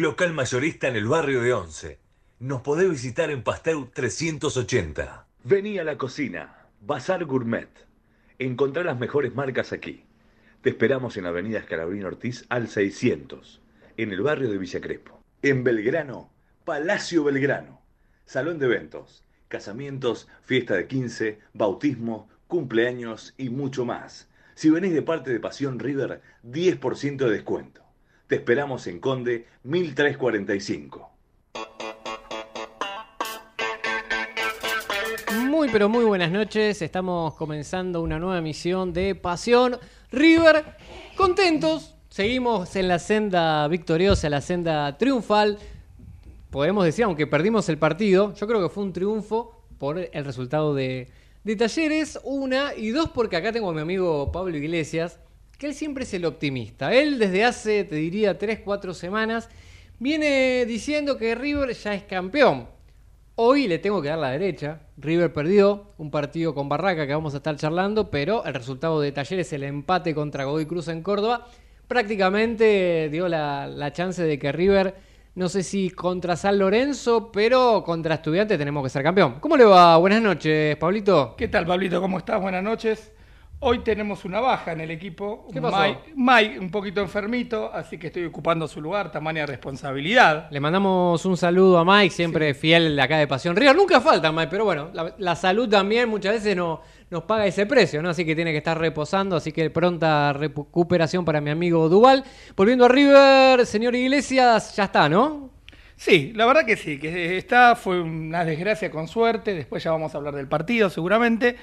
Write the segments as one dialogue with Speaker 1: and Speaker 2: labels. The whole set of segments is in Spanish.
Speaker 1: local mayorista en el barrio de Once. Nos podés visitar en Pasteur 380. Vení a la cocina, Bazar Gourmet. Encontrá las mejores marcas aquí. Te esperamos en Avenida Escalabrín Ortiz al 600, en el barrio de Villa Crespo. En Belgrano, Palacio Belgrano. Salón de eventos, casamientos, fiesta de 15, bautismo, cumpleaños y mucho más. Si venís de parte de Pasión River, 10% de descuento. Te esperamos en Conde 1345.
Speaker 2: Muy pero muy buenas noches, estamos comenzando una nueva emisión de Pasión River. Contentos, seguimos en la senda victoriosa, la senda triunfal. Podemos decir, aunque perdimos el partido, yo creo que fue un triunfo por el resultado de, de Talleres, una, y dos porque acá tengo a mi amigo Pablo Iglesias, que él siempre es el optimista. Él desde hace, te diría, tres, cuatro semanas, viene diciendo que River ya es campeón. Hoy le tengo que dar la derecha. River perdió un partido con Barraca que vamos a estar charlando, pero el resultado de Talleres, el empate contra Godoy Cruz en Córdoba, prácticamente dio la, la chance de que River, no sé si contra San Lorenzo, pero contra Estudiantes tenemos que ser campeón. ¿Cómo le va? Buenas noches, Pablito.
Speaker 3: ¿Qué tal, Pablito? ¿Cómo estás? Buenas noches. Hoy tenemos una baja en el equipo.
Speaker 2: ¿Qué pasó?
Speaker 3: Mike, Mike, un poquito enfermito, así que estoy ocupando su lugar, tamaña responsabilidad.
Speaker 2: Le mandamos un saludo a Mike, siempre fiel de acá de Pasión River. Nunca falta, Mike, pero bueno, la, la salud también muchas veces no, nos paga ese precio, ¿no? Así que tiene que estar reposando, así que pronta recuperación para mi amigo Duval. Volviendo a River, señor Iglesias, ya está, ¿no?
Speaker 3: Sí, la verdad que sí, que está, fue una desgracia con suerte, después ya vamos a hablar del partido seguramente,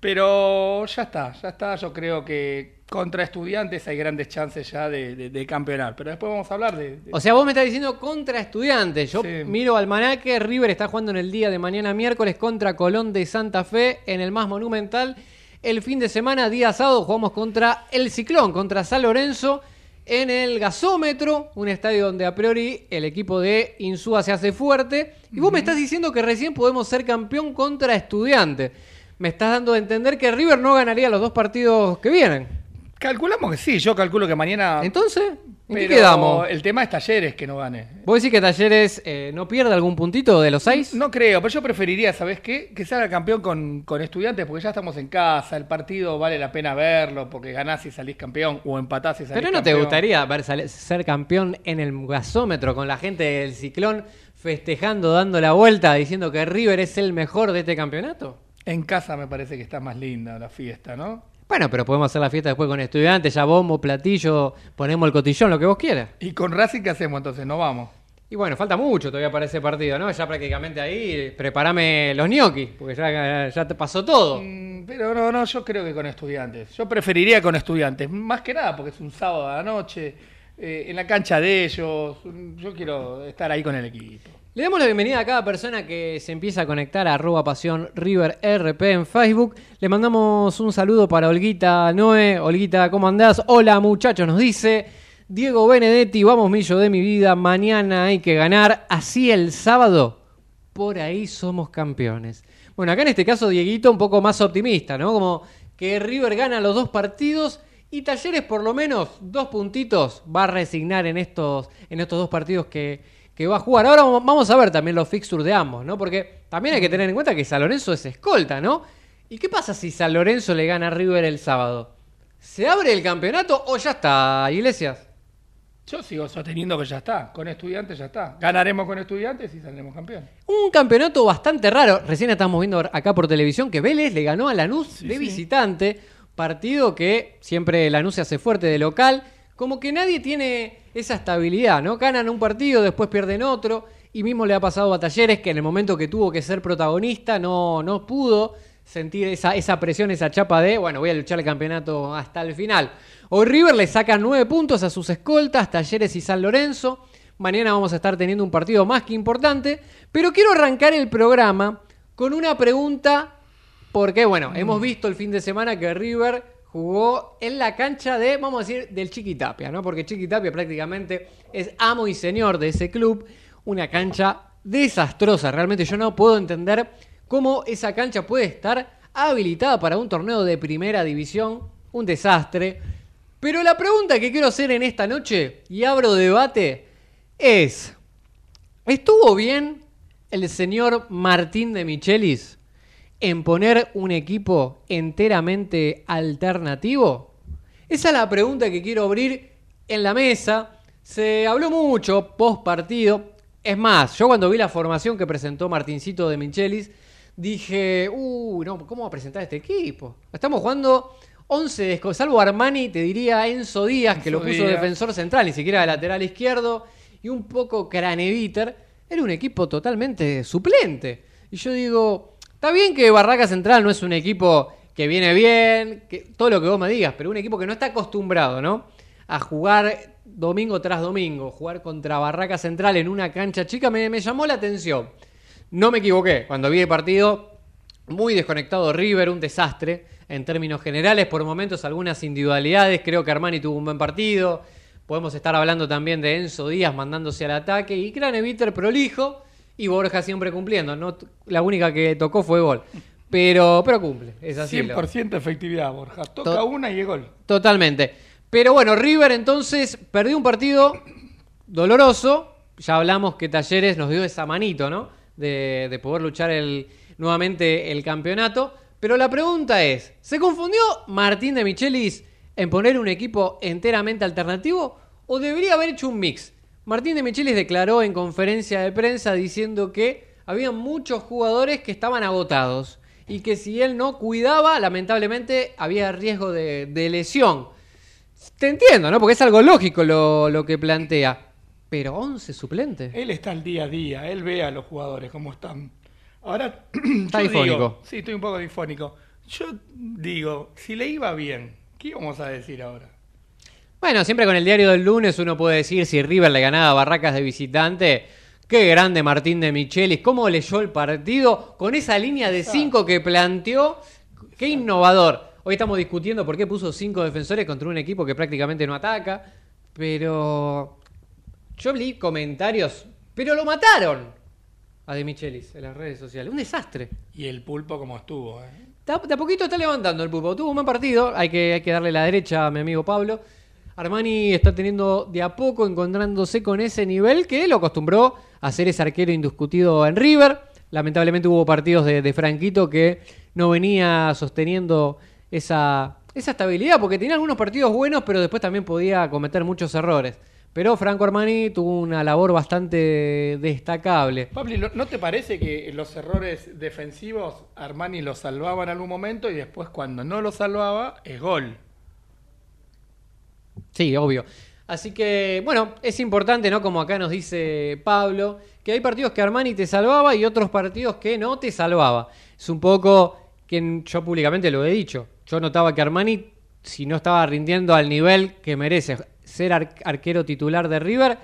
Speaker 3: pero ya está, ya está, yo creo que contra estudiantes hay grandes chances ya de, de- de campeonar, pero después vamos a hablar de... de-
Speaker 2: O sea, vos me estás diciendo contra estudiantes. Yo
Speaker 3: Sí.
Speaker 2: miro al manaque, River está jugando en el día de mañana miércoles contra Colón de Santa Fe en el más monumental. El fin de semana, día sábado, jugamos contra el Ciclón, contra San Lorenzo en el gasómetro, un estadio donde a priori el equipo de Insúa se hace fuerte. Y vos me estás diciendo que recién podemos ser campeón contra estudiantes. Me estás dando a entender que River no ganaría los dos partidos que vienen.
Speaker 3: Calculamos que sí, yo calculo que mañana...
Speaker 2: Entonces, ¿en qué quedamos?
Speaker 3: El tema es talleres que no gane.
Speaker 2: ¿Vos decís que Talleres eh, no pierde algún puntito de los seis?
Speaker 3: No creo, pero yo preferiría, ¿sabes qué? Que salga campeón con, con estudiantes, porque ya estamos en casa, el partido vale la pena verlo, porque ganás y salís campeón, o empatás y salís
Speaker 2: Pero ¿no te
Speaker 3: campeón.
Speaker 2: gustaría ver ser campeón en el gasómetro con la gente del ciclón festejando, dando la vuelta, diciendo que River es el mejor de este campeonato?
Speaker 3: En casa me parece que está más linda la fiesta, ¿no?
Speaker 2: Bueno, pero podemos hacer la fiesta después con estudiantes, ya bombo, platillo, ponemos el cotillón, lo que vos quieras.
Speaker 3: ¿Y con Racing qué hacemos entonces? No vamos.
Speaker 2: Y bueno, falta mucho todavía para ese partido, ¿no? Ya prácticamente ahí, preparame los ñoquis, porque ya, ya te pasó todo.
Speaker 3: Mm, Pero no, no, yo creo que con estudiantes. Yo preferiría con estudiantes, más que nada porque es un sábado a la noche, eh, en la cancha de ellos. Yo quiero estar ahí con el equipo.
Speaker 2: Le damos la bienvenida a cada persona que se empieza a conectar a arroba pasión River RP en Facebook. Le mandamos un saludo para Olguita Noé. Olguita, ¿cómo andás? Hola muchachos, nos dice Diego Benedetti, vamos millo de mi vida, mañana hay que ganar, así el sábado, por ahí somos campeones. Bueno, acá en este caso Dieguito un poco más optimista, ¿no? Como que River gana los dos partidos y Talleres por lo menos dos puntitos va a resignar en estos, en estos dos partidos que, que va a jugar. Ahora vamos- a ver también los fixtures de ambos, ¿no? Porque también hay que tener en cuenta que San Lorenzo es escolta, ¿no? ¿Y qué pasa si San Lorenzo le gana a River el sábado? ¿Se abre el campeonato o ya está, Iglesias?
Speaker 3: Yo sigo sosteniendo que ya está, con estudiantes ya está. Ganaremos con estudiantes y saldremos campeón.
Speaker 2: Un campeonato bastante raro. Recién estamos viendo acá por televisión que Vélez le ganó a Lanús de
Speaker 3: sí.
Speaker 2: visitante. Partido que siempre Lanús se hace fuerte de local. Como que nadie tiene esa estabilidad, ¿no? Ganan un partido, después pierden otro. Y mismo le ha pasado a Talleres que en el momento que tuvo que ser protagonista no, no pudo sentir esa, esa presión, esa chapa de, bueno, voy a luchar el campeonato hasta el final. Hoy River le saca nueve puntos a sus escoltas, Talleres y San Lorenzo. Mañana vamos a estar teniendo un partido más que importante. Pero quiero arrancar el programa con una pregunta. Porque, bueno, hemos visto el fin de semana que River jugó en la cancha de, vamos a decir, del Chiquitapia, ¿no? Porque Chiquitapia prácticamente es amo y señor de ese club. Una cancha desastrosa. Realmente yo no puedo entender cómo esa cancha puede estar habilitada para un torneo de primera división. Un desastre. Pero la pregunta que quiero hacer en esta noche, y abro debate, es, ¿estuvo bien el señor Martín de Michelis en poner un equipo enteramente alternativo? Esa es la pregunta que quiero abrir en la mesa. Se habló mucho post partido. Es más, yo cuando vi la formación que presentó Martincito de Michelis, dije, uy, no, ¿cómo va a presentar este equipo? Estamos jugando 11 de salvo Armani, te diría Enzo Díaz, que lo puso defensor central, ni siquiera de lateral izquierdo, y un poco Craneviter, era un equipo totalmente suplente. Y yo digo, está bien que Barraca Central no es un equipo que viene bien, todo lo que vos me digas, pero un equipo que no está acostumbrado, ¿no? A jugar domingo tras domingo, jugar contra Barraca Central en una cancha chica, me, me llamó la atención. No me equivoqué, cuando vi el partido, muy desconectado River, un desastre en términos generales, por momentos algunas individualidades, creo que Armani tuvo un buen partido, podemos estar hablando también de Enzo Díaz mandándose al ataque y Craneviter prolijo y Borja siempre cumpliendo, no la única que tocó fue gol. Pero, pero cumple, es así.
Speaker 3: 100% efectividad, Borja. Toca una y es gol.
Speaker 2: Totalmente. Pero bueno, River entonces perdió un partido doloroso. Ya hablamos que Talleres nos dio esa manito, ¿no? De, de poder luchar el, nuevamente el campeonato. Pero la pregunta es, ¿se confundió Martín de Michelis en poner un equipo enteramente alternativo o debería haber hecho un mix? Martín de Michelis declaró en conferencia de prensa diciendo que había muchos jugadores que estaban agotados y que si él no cuidaba, lamentablemente había riesgo de, lesión. Te entiendo, ¿no? Porque es algo lógico lo, lo, que plantea. Pero 11 suplentes.
Speaker 3: Él está al día a día, él ve a los jugadores cómo están. Ahora,
Speaker 2: Está difónico.
Speaker 3: sí, estoy un poco difónico. Yo digo, si le iba bien, ¿qué vamos a decir ahora?
Speaker 2: Bueno, siempre con el diario del lunes uno puede decir si River le ganaba Barracas de visitante. Qué grande Martín de Michelis, cómo leyó el partido con esa línea de cinco que planteó. Qué innovador. Hoy estamos discutiendo por qué puso cinco defensores contra un equipo que prácticamente no ataca. Pero yo leí comentarios. Pero lo mataron a De Michelis en las redes sociales. Un desastre.
Speaker 3: Y el pulpo como estuvo, ¿eh?
Speaker 2: De a poquito está levantando el pulpo. Tuvo un buen partido. Hay que, hay que darle la derecha a mi amigo Pablo. Armani está teniendo de a poco encontrándose con ese nivel que lo acostumbró a ser ese arquero indiscutido en River. Lamentablemente hubo partidos de, Franquito que no venía sosteniendo esa, esa estabilidad, porque tenía algunos partidos buenos, pero después también podía cometer muchos errores. Pero Franco Armani tuvo una labor bastante destacable.
Speaker 3: Pablo, ¿no te parece que los errores defensivos Armani los salvaba en algún momento y después cuando no los salvaba es gol?
Speaker 2: Sí, obvio. Así que, bueno, es importante, ¿no? Como acá nos dice Pablo, que hay partidos que Armani te salvaba y otros partidos que no te salvaba. Es un poco que yo públicamente lo he dicho. Yo notaba que Armani, si no estaba rindiendo al nivel que merece ser arquero titular de River,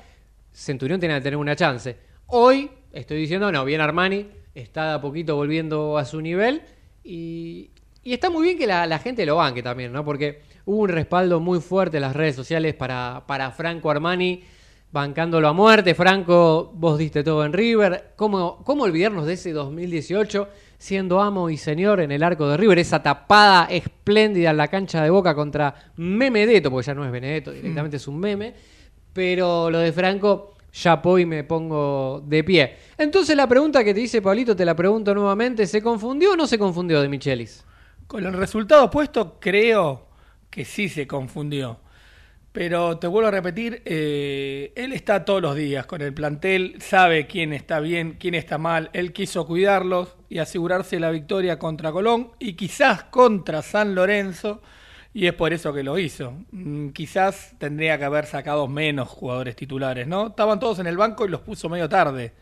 Speaker 2: Centurión tiene que tener una chance. Hoy estoy diciendo, no, bien Armani, está de a poquito volviendo a su nivel y, está muy bien que la, gente lo banque también, ¿no? Porque hubo un respaldo muy fuerte en las redes sociales para, para Franco Armani, bancándolo a muerte. Franco, vos diste todo en River. ¿Cómo, cómo olvidarnos de ese 2018? siendo amo y señor en el arco de River, esa tapada espléndida en la cancha de Boca contra Memedeto, porque ya no es Benedetto, mm. directamente es un meme, pero lo de Franco, ya y me pongo de pie. Entonces la pregunta que te dice Pablito, te la pregunto nuevamente, ¿se confundió o no se confundió de Michelis?
Speaker 3: Con el resultado puesto, creo que sí se confundió. Pero te vuelvo a repetir, eh, él está todos los días con el plantel, sabe quién está bien, quién está mal, él quiso cuidarlos y asegurarse la victoria contra Colón y quizás contra San Lorenzo, y es por eso que lo hizo. Mm, quizás tendría que haber sacado menos jugadores titulares, ¿no? Estaban todos en el banco y los puso medio tarde.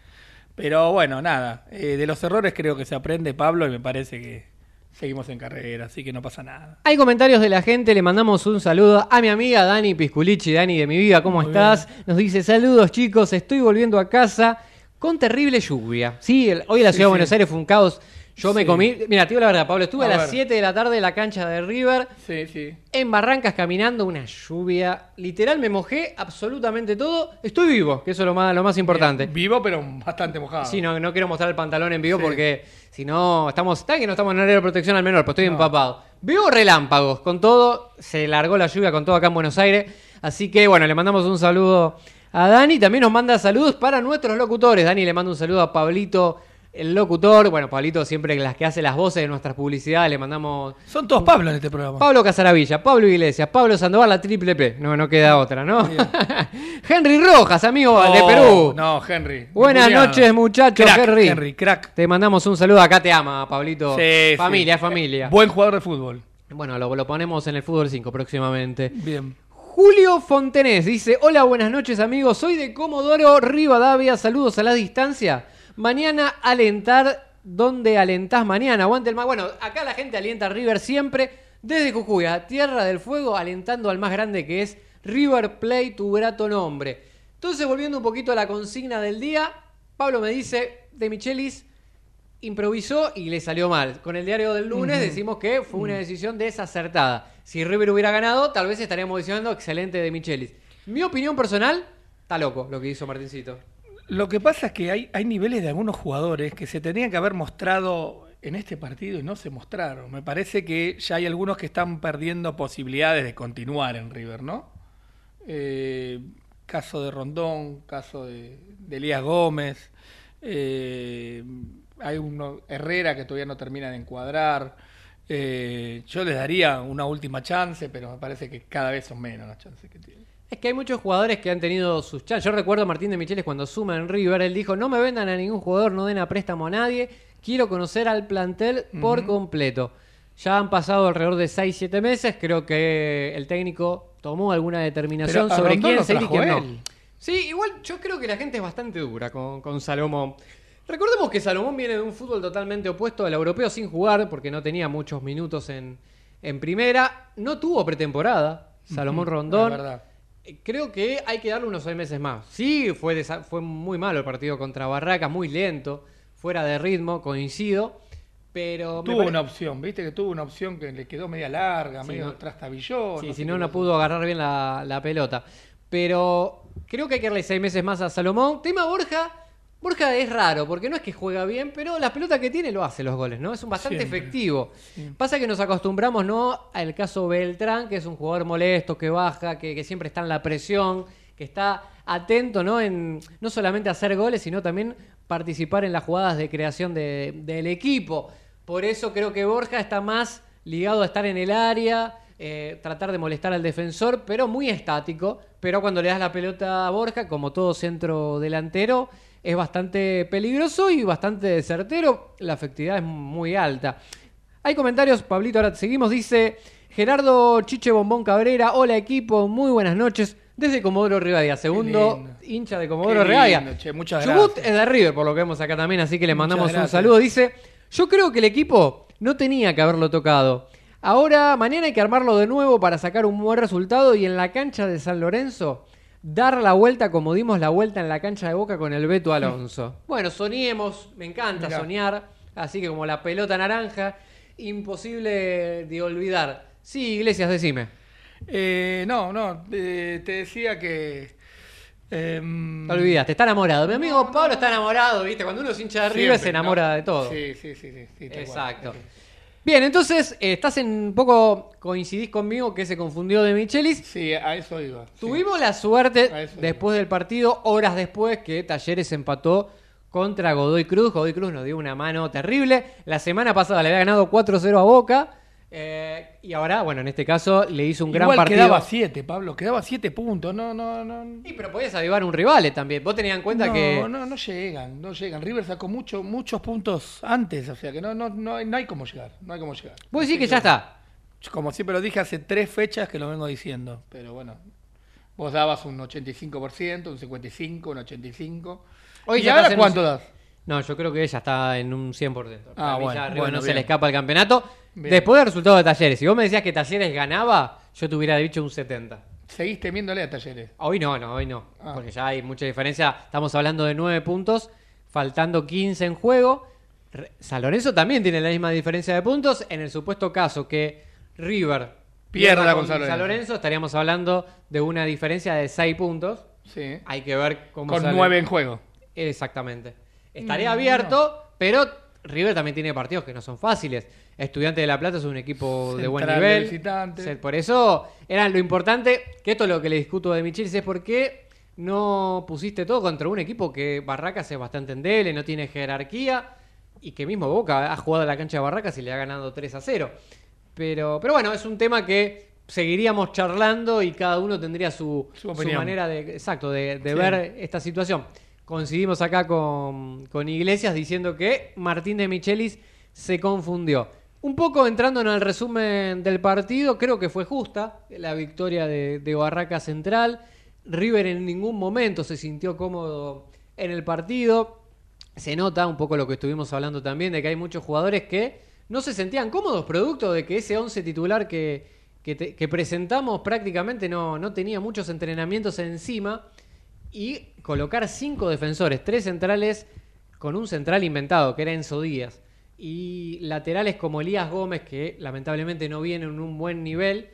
Speaker 3: Pero bueno, nada, eh, de los errores creo que se aprende Pablo y me parece que seguimos en carrera, así que no pasa nada.
Speaker 2: Hay comentarios de la gente, le mandamos un saludo a mi amiga Dani Pisculichi. Dani de mi vida, ¿cómo
Speaker 3: Muy
Speaker 2: estás? Nos dice, saludos chicos, estoy volviendo a casa con terrible lluvia. Sí, el- hoy la
Speaker 3: Sí,
Speaker 2: ciudad de. Buenos Aires fue un caos. Yo me comí, mira, te digo la verdad, Pablo, estuve a,
Speaker 3: A
Speaker 2: las
Speaker 3: ver.
Speaker 2: 7 de la tarde en la cancha de River,
Speaker 3: Sí, sí.
Speaker 2: en Barrancas caminando, una lluvia. Literal me mojé absolutamente todo. Estoy vivo, que eso es lo más, lo más importante.
Speaker 3: Vivo, pero bastante mojado.
Speaker 2: Sí, no, no quiero mostrar el pantalón en vivo
Speaker 3: Sí.
Speaker 2: porque si no, estamos, está que no estamos en área de protección al menor, pero estoy
Speaker 3: No.
Speaker 2: empapado. Veo relámpagos, con todo, se largó la lluvia con todo acá en Buenos Aires. Así que bueno, le mandamos un saludo a Dani. También nos manda saludos para nuestros locutores. Dani le manda un saludo a Pablito, el locutor. Bueno, Pablito siempre las que hace las voces de nuestras publicidades, le mandamos
Speaker 3: Son todos Pablo en este programa.
Speaker 2: Pablo Casaravilla, Pablo Iglesias, Pablo Sandoval, la triple P. No, no queda otra, ¿no? Henry Rojas, amigo de Perú.
Speaker 3: No, Henry.
Speaker 2: Buenas noches, muchachos.
Speaker 3: Crack,
Speaker 2: Henry.
Speaker 3: Henry, crack.
Speaker 2: Te mandamos un saludo. Acá te ama, Pablito.
Speaker 3: Sí,
Speaker 2: familia,
Speaker 3: sí.
Speaker 2: familia.
Speaker 3: Buen jugador de fútbol.
Speaker 2: Bueno, lo, lo ponemos en el Fútbol 5 próximamente.
Speaker 3: Bien.
Speaker 2: Julio Fontenés dice: Hola, buenas noches, amigos. Soy de Comodoro Rivadavia. Saludos a la distancia. Mañana alentar. ¿Dónde alentás mañana? Aguante el más. Bueno, acá la gente alienta a River siempre. Desde Jujuy, a Tierra del Fuego, alentando al más grande que es River Play, tu grato nombre. Entonces, volviendo un poquito a la consigna del día, Pablo me dice: De Michelis improvisó y le salió mal. Con el diario del lunes decimos que fue una decisión desacertada. Si River hubiera ganado, tal vez estaríamos diciendo excelente de Michelis. Mi opinión personal, está loco lo que hizo Martincito.
Speaker 3: Lo que pasa es que hay, hay niveles de algunos jugadores que se tenían que haber mostrado en este partido y no se mostraron. Me parece que ya hay algunos que están perdiendo posibilidades de continuar en River, ¿no? Eh, caso de Rondón, caso de, de Elías Gómez. eh, hay uno, Herrera que todavía no termina de encuadrar. Eh, yo les daría una última chance, pero me parece que cada vez son menos las chances que tienen.
Speaker 2: Es que hay muchos jugadores que han tenido sus chances. Yo recuerdo a Martín de Micheles cuando suma en River, él dijo, no me vendan a ningún jugador, no den a préstamo a nadie, quiero conocer al plantel por completo. Ya han pasado alrededor de 6-7 meses, creo que el técnico tomó alguna determinación
Speaker 3: Pero
Speaker 2: sobre quién seguir y quién no. Sí, igual yo creo que la gente es bastante dura con, con Salomón. Recordemos que Salomón viene de un fútbol totalmente opuesto al europeo sin jugar, porque no tenía muchos minutos en, en primera. No tuvo pretemporada, Salomón
Speaker 3: Ujú,
Speaker 2: Rondón. Creo que hay que darle unos seis meses más. Sí, fue, fue muy malo el partido contra Barraca, muy lento, fuera de ritmo, coincido. Pero
Speaker 3: Tuvo una opción, viste que tuvo una opción que le quedó media larga,
Speaker 2: Sí,
Speaker 3: medio
Speaker 2: no-
Speaker 3: trastabilló.
Speaker 2: Sí, si no, no pudo agarrar bien la, la pelota. Pero creo que hay que darle seis meses más a Salomón. Tema Borja. Borja es raro, porque no es que juega bien, pero la pelota que tiene lo hace los goles, ¿no? Es un bastante
Speaker 3: Siempre.
Speaker 2: efectivo.
Speaker 3: Sí.
Speaker 2: Pasa que nos acostumbramos, ¿no? Al caso Beltrán, que es un jugador molesto, que baja, que, que siempre está en la presión, que está atento, ¿no? En no solamente hacer goles, sino también participar en las jugadas de creación de- del equipo. Por eso creo que Borja está más ligado a estar en el área, eh, tratar de molestar al defensor, pero muy estático. Pero cuando le das la pelota a Borja, como todo centro delantero, es bastante peligroso y bastante certero. La efectividad es muy alta. Hay comentarios, Pablito, ahora seguimos. Dice Gerardo Chiche Bombón Cabrera, hola equipo, muy buenas noches. Desde Comodoro Rivadavia, segundo hincha de Comodoro Rivadavia.
Speaker 3: che, muchas
Speaker 2: Chubut
Speaker 3: gracias.
Speaker 2: es de River, por lo que vemos acá también, así que le
Speaker 3: Muchas
Speaker 2: mandamos un saludo. Dice, yo creo que el equipo no tenía que haberlo tocado. Ahora, mañana hay que armarlo de nuevo para sacar un buen resultado y en la cancha de San Lorenzo dar la vuelta como dimos la vuelta en la cancha de Boca con el Beto Alonso. Bueno, soñemos, me encanta
Speaker 3: Mirá.
Speaker 2: soñar, así que como la pelota naranja, imposible de olvidar. Sí, Iglesias, decime.
Speaker 3: Eh, no, no, eh, te decía que. em,
Speaker 2: Te olvidaste, está enamorado. Mi amigo Pablo está enamorado, ¿viste? Cuando uno es hincha de River se enamora
Speaker 3: ¿no?
Speaker 2: de todo.
Speaker 3: Sí, sí, sí. sí, cual.
Speaker 2: Bien, entonces, eh, estás en un poco, coincidís conmigo que se confundió de Michelis.
Speaker 3: Sí, a eso iba. sí.
Speaker 2: Tuvimos la suerte, después del partido, horas después, que Talleres empató contra Godoy Cruz. Godoy Cruz nos dio una mano terrible. La semana pasada le había ganado 4-0 a Boca. Eh, y ahora, bueno, en este caso le hizo un gran partido.
Speaker 3: quedaba siete, Pablo, quedaba siete puntos. No, no, no.
Speaker 2: Sí, pero podías avivar un rival eh, también. Vos tenías en cuenta
Speaker 3: no,
Speaker 2: que.
Speaker 3: no, no llegan, no llegan. River sacó mucho, muchos puntos antes, o sea que no, no, no, hay- no hay cómo llegar, no hay cómo llegar.
Speaker 2: Vos decís que ya está.
Speaker 3: Como siempre lo dije hace tres fechas que lo vengo diciendo, pero bueno, vos dabas un 85%, un 55%, un 85%.
Speaker 2: Hoy
Speaker 3: ¿Y ahora
Speaker 2: un-
Speaker 3: cuánto das?
Speaker 2: No, yo creo que ella está en un 100%. Para
Speaker 3: Ah, bueno,
Speaker 2: ya
Speaker 3: bueno,
Speaker 2: no se le escapa el campeonato.
Speaker 3: Bien.
Speaker 2: Después del resultado de Talleres. Si vos me decías que Talleres ganaba, yo te hubiera dicho un 70.
Speaker 3: Seguís temiéndole a Talleres.
Speaker 2: Hoy no, no, hoy no.
Speaker 3: Ah.
Speaker 2: Porque ya hay mucha diferencia. Estamos hablando de 9 puntos, faltando 15 en juego. San Lorenzo también tiene la misma diferencia de puntos. En el supuesto caso que River
Speaker 3: Pierda con San Lorenzo.
Speaker 2: estaríamos hablando de una diferencia de 6 puntos.
Speaker 3: Sí.
Speaker 2: Hay que ver cómo
Speaker 3: Con
Speaker 2: sale.
Speaker 3: nueve en juego.
Speaker 2: Exactamente. Estaría abierto, pero River también tiene partidos que no son fáciles. Estudiante de La Plata es un equipo de buen nivel.
Speaker 3: visitante.
Speaker 2: Por eso era lo importante, que esto es lo que le discuto de Michelis, es por qué no pusiste todo contra un equipo que Barracas es bastante endeble, no tiene jerarquía, y que mismo Boca ha jugado a la cancha de Barracas y le ha ganado 3 a 0. Pero, pero bueno, es un tema que seguiríamos charlando y cada uno tendría su,
Speaker 3: Su
Speaker 2: manera de, exacto, de, de
Speaker 3: Sí.
Speaker 2: ver esta situación. Coincidimos acá con, con Iglesias diciendo que Martín de Michelis se confundió. Un poco entrando en el resumen del partido, creo que fue justa la victoria de, Barraca Central. River en ningún momento se sintió cómodo en el partido. Se nota un poco lo que estuvimos hablando también, de que hay muchos jugadores que no se sentían cómodos, producto de que ese 11 titular que presentamos prácticamente no, no tenía muchos entrenamientos encima. Y colocar cinco defensores, tres centrales con un central inventado, que era Enzo Díaz. Y laterales como Elías Gómez, que lamentablemente no viene en un buen nivel.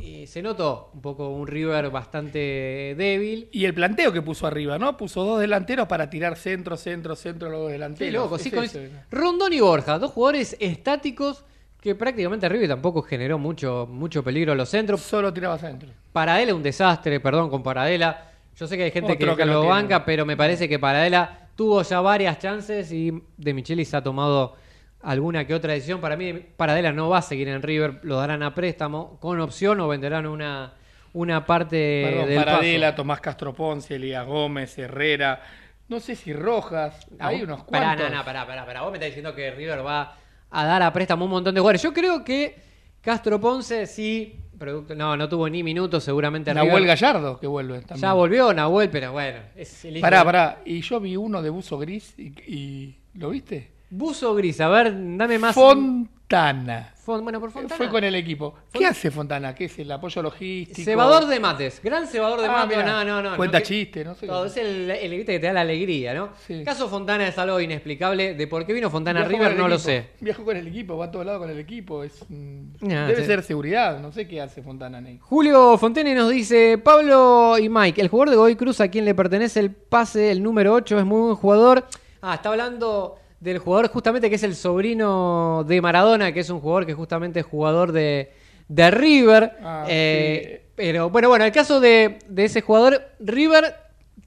Speaker 2: eh, se notó un poco un River bastante débil.
Speaker 3: Y el planteo que puso arriba, ¿no? Puso dos delanteros para tirar centro, centro, centro, los dos delanteros.
Speaker 2: Loco, sí, con. Rondón y Borja, dos jugadores estáticos que prácticamente River tampoco generó mucho, mucho peligro a los centros.
Speaker 3: Solo tiraba centro.
Speaker 2: Paradela un desastre, perdón, con Paradela. Yo sé que hay gente
Speaker 3: Otro
Speaker 2: que,
Speaker 3: que
Speaker 2: lo banca, pero me parece que Paradela tuvo ya varias chances y De Michelis ha tomado alguna que otra decisión. Para mí, Paradela no va a seguir en River, lo darán a préstamo con opción o venderán una, una parte
Speaker 3: Perdón,
Speaker 2: del
Speaker 3: Paradela,
Speaker 2: paso.
Speaker 3: Tomás Castro Ponce, Elías Gómez, Herrera. No sé si Rojas. Hay unos
Speaker 2: Pará,
Speaker 3: cuantos.
Speaker 2: no, no, pará, pará, pará. Vos me estás diciendo que River va a dar a préstamo un montón de jugadores. Yo creo que Castro Ponce sí. producto- no, no tuvo ni minutos, seguramente
Speaker 3: Nahuel
Speaker 2: River.
Speaker 3: Gallardo, que vuelve también.
Speaker 2: Ya volvió Nahuel, pero bueno. Es el
Speaker 3: Pará, pará. Y yo vi uno de buzo gris y, y- ¿lo viste?
Speaker 2: Buzo gris, a ver, dame más.
Speaker 3: Fontana.
Speaker 2: Fon- bueno, por Fontana.
Speaker 3: Fue con el equipo. ¿Qué hace Fontana? ¿Qué es el apoyo logístico?
Speaker 2: Cebador de mates, gran cebador de
Speaker 3: Ah,
Speaker 2: mates.
Speaker 3: mirá.
Speaker 2: No, no, no.
Speaker 3: Cuenta
Speaker 2: no,
Speaker 3: chiste, no sé.
Speaker 2: Todo, es el, el que te da la alegría, ¿no?
Speaker 3: Sí.
Speaker 2: Caso Fontana es algo inexplicable. De por qué vino Fontana
Speaker 3: Viajó
Speaker 2: River no lo sé.
Speaker 3: Viajó con el equipo, va a todos lados con el equipo. Es, debe
Speaker 2: sí.
Speaker 3: ser seguridad, no sé qué hace Fontana Ney.
Speaker 2: Julio Fontene nos dice, Pablo y Mike, el jugador de Godoy Cruz a quien le pertenece el pase, el número 8, es muy buen jugador. Ah, está hablando del jugador justamente que es el sobrino de Maradona, que es un jugador que justamente es jugador de, de River.
Speaker 3: Ah,
Speaker 2: Eh,
Speaker 3: sí.
Speaker 2: Pero bueno, bueno, el caso de, de ese jugador, River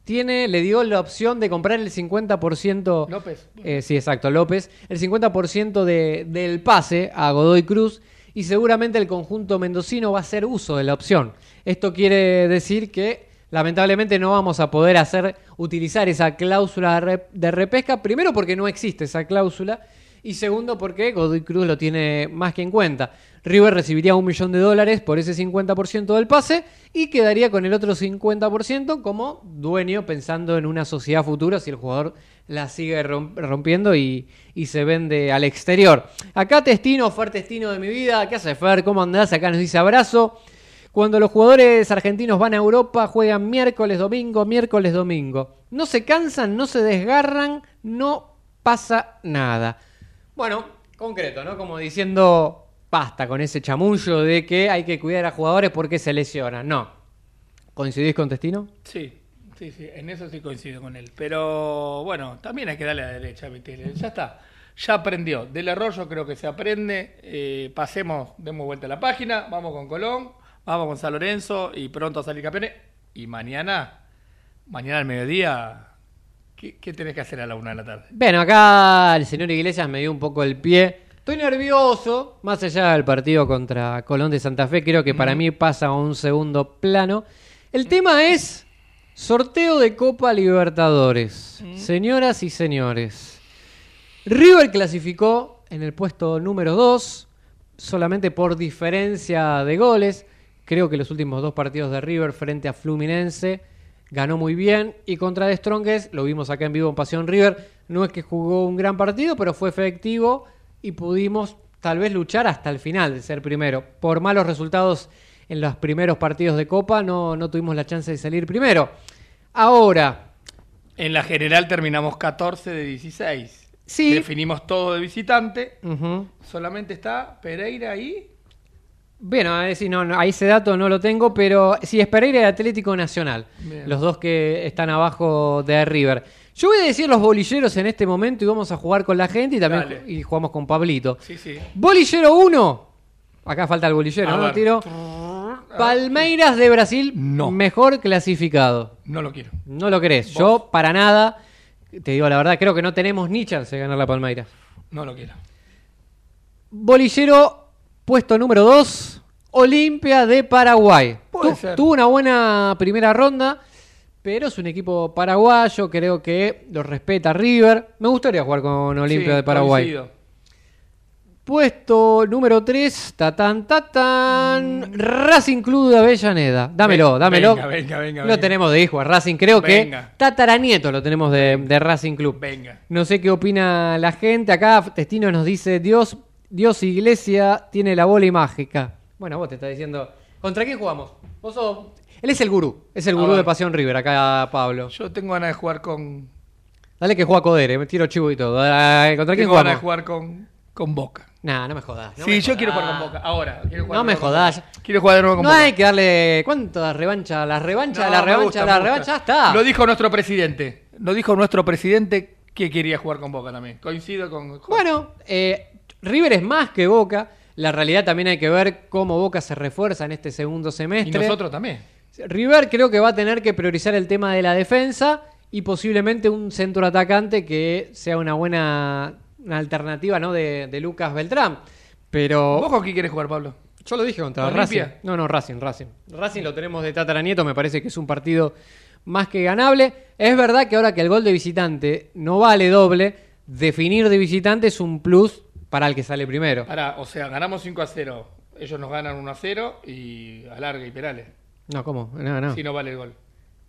Speaker 2: tiene, le dio la opción de comprar el 50%.
Speaker 3: López.
Speaker 2: Eh, sí, exacto, López. El 50% de, del pase a Godoy Cruz y seguramente el conjunto mendocino va a hacer uso de la opción. Esto quiere decir que lamentablemente no vamos a poder hacer utilizar esa cláusula de, re- de repesca, primero porque no existe esa cláusula y segundo porque Godoy Cruz lo tiene más que en cuenta. River recibiría un millón de dólares por ese 50% del pase y quedaría con el otro 50% como dueño pensando en una sociedad futura si el jugador la sigue rom- rompiendo y, y se vende al exterior. Acá Testino, Fer Testino de mi vida, ¿qué hace Fer? ¿Cómo andás? Acá nos dice abrazo. Cuando los jugadores argentinos van a Europa, juegan miércoles, domingo, miércoles, domingo. No se cansan, no se desgarran, no pasa nada. Bueno, concreto, ¿no? Como diciendo, basta con ese chamullo de que hay que cuidar a jugadores porque se lesionan. No. ¿Coincidís con Testino?
Speaker 3: Sí, sí, sí, en eso sí coincido con él. Pero bueno, también hay que darle a la derecha. Ya está, ya aprendió. Del error yo creo que se aprende. Eh, pasemos, demos vuelta a la página, vamos con Colón, vamos con San Lorenzo y pronto a salir campeones. Y mañana, mañana al mediodía, ¿qué, qué tenés que hacer a la una de la tarde?
Speaker 2: Bueno, acá el señor Iglesias me dio un poco el pie. Estoy nervioso, más allá del partido contra Colón de Santa Fe, creo que para mí pasa a un segundo plano. El tema es sorteo de Copa Libertadores. Señoras y señores, River clasificó en el puesto número 2, solamente por diferencia de goles. Creo que los últimos dos partidos de River frente a Fluminense ganó muy bien y contra The Strongest, lo vimos acá en vivo en Pasión River, no es que jugó un gran partido, pero fue efectivo y pudimos tal vez luchar hasta el final de ser primero. Por malos resultados en los primeros partidos de Copa no, no tuvimos la chance de salir primero. Ahora,
Speaker 3: En la general terminamos 14 de 16.
Speaker 2: Sí.
Speaker 3: Definimos todo de visitante. Solamente está Pereira ahí.
Speaker 2: Bueno, a decir, no, no, ahí ese dato no lo tengo, pero sí, es Pereira y Atlético Nacional.
Speaker 3: Bien.
Speaker 2: Los dos que están abajo de River. Yo voy a decir los bolilleros en este momento y vamos a jugar con la gente y también
Speaker 3: Dale.
Speaker 2: y jugamos con Pablito.
Speaker 3: Sí, sí.
Speaker 2: Bolillero 1. Acá falta el bolillero,
Speaker 3: A
Speaker 2: ¿no?
Speaker 3: ver.
Speaker 2: Tiro. Palmeiras de Brasil,
Speaker 3: No.
Speaker 2: mejor clasificado.
Speaker 3: No lo quiero.
Speaker 2: No lo crees. Yo, para nada, te digo la verdad, creo que no tenemos ni chance de ganar la Palmeiras.
Speaker 3: No lo quiero.
Speaker 2: Bolillero, puesto número 2, Olimpia de Paraguay. Tu-. Tuvo una buena primera ronda, pero es un equipo paraguayo, creo que lo respeta River. Me gustaría jugar con Olimpia
Speaker 3: Sí,
Speaker 2: de Paraguay. Puesto número 3, tatán, tatán, Racing Club de Avellaneda. Dámelo, dámelo.
Speaker 3: venga, venga, venga,
Speaker 2: Lo
Speaker 3: venga.
Speaker 2: tenemos de hijo a Racing, creo
Speaker 3: Venga.
Speaker 2: que Tataranieto lo tenemos de, de Racing Club.
Speaker 3: Venga.
Speaker 2: No sé qué opina la gente. Acá Testino nos dice, Dios, Dios Iglesia tiene la bola y mágica. Bueno, vos te estás diciendo, ¿contra quién jugamos? Vos sos- Él es el gurú, es el gurú de Pasión River, acá Pablo.
Speaker 3: Yo tengo ganas de jugar con.
Speaker 2: Dale que juega Codere, me tiro chivo y todo. Dale, ¿Contra quién
Speaker 3: Tengo ganas de
Speaker 2: jugamos?
Speaker 3: jugar con, con Boca.
Speaker 2: Nah, no me jodas. no
Speaker 3: sí,
Speaker 2: me
Speaker 3: yo quiero jugar con Boca. Ahora. quiero jugar
Speaker 2: No me
Speaker 3: con
Speaker 2: jodas.
Speaker 3: Quiero jugar de nuevo con
Speaker 2: No
Speaker 3: Boca.
Speaker 2: hay que darle. ¿Cuántas revancha? La revancha,
Speaker 3: No,
Speaker 2: la revancha,
Speaker 3: gusta,
Speaker 2: la revancha, está.
Speaker 3: Lo dijo nuestro presidente. Lo dijo nuestro presidente que quería jugar con Boca también. Coincido con. con-
Speaker 2: Bueno, eh, River es más que Boca. La realidad también hay que ver cómo Boca se refuerza en este segundo
Speaker 3: y
Speaker 2: semestre.
Speaker 3: nosotros también.
Speaker 2: River creo que va a tener que priorizar el tema de la defensa y posiblemente un centro atacante que sea una buena una alternativa ¿no? de, de Lucas Beltrán. Pero
Speaker 3: ¿Vos con quién quieres jugar, Pablo?
Speaker 2: yo lo dije contra. Racing. No, no, Racing, Racing. Racing lo tenemos de Tataranieto, me parece que es un partido más que ganable. Es verdad que ahora que el gol de visitante no vale doble, definir de visitante es un plus para el que sale primero.
Speaker 3: Pará, o sea, ganamos 5 a 0. Ellos nos ganan 1 a 0 y alarga y perales.
Speaker 2: No, ¿cómo? No, no.
Speaker 3: Si no vale el gol.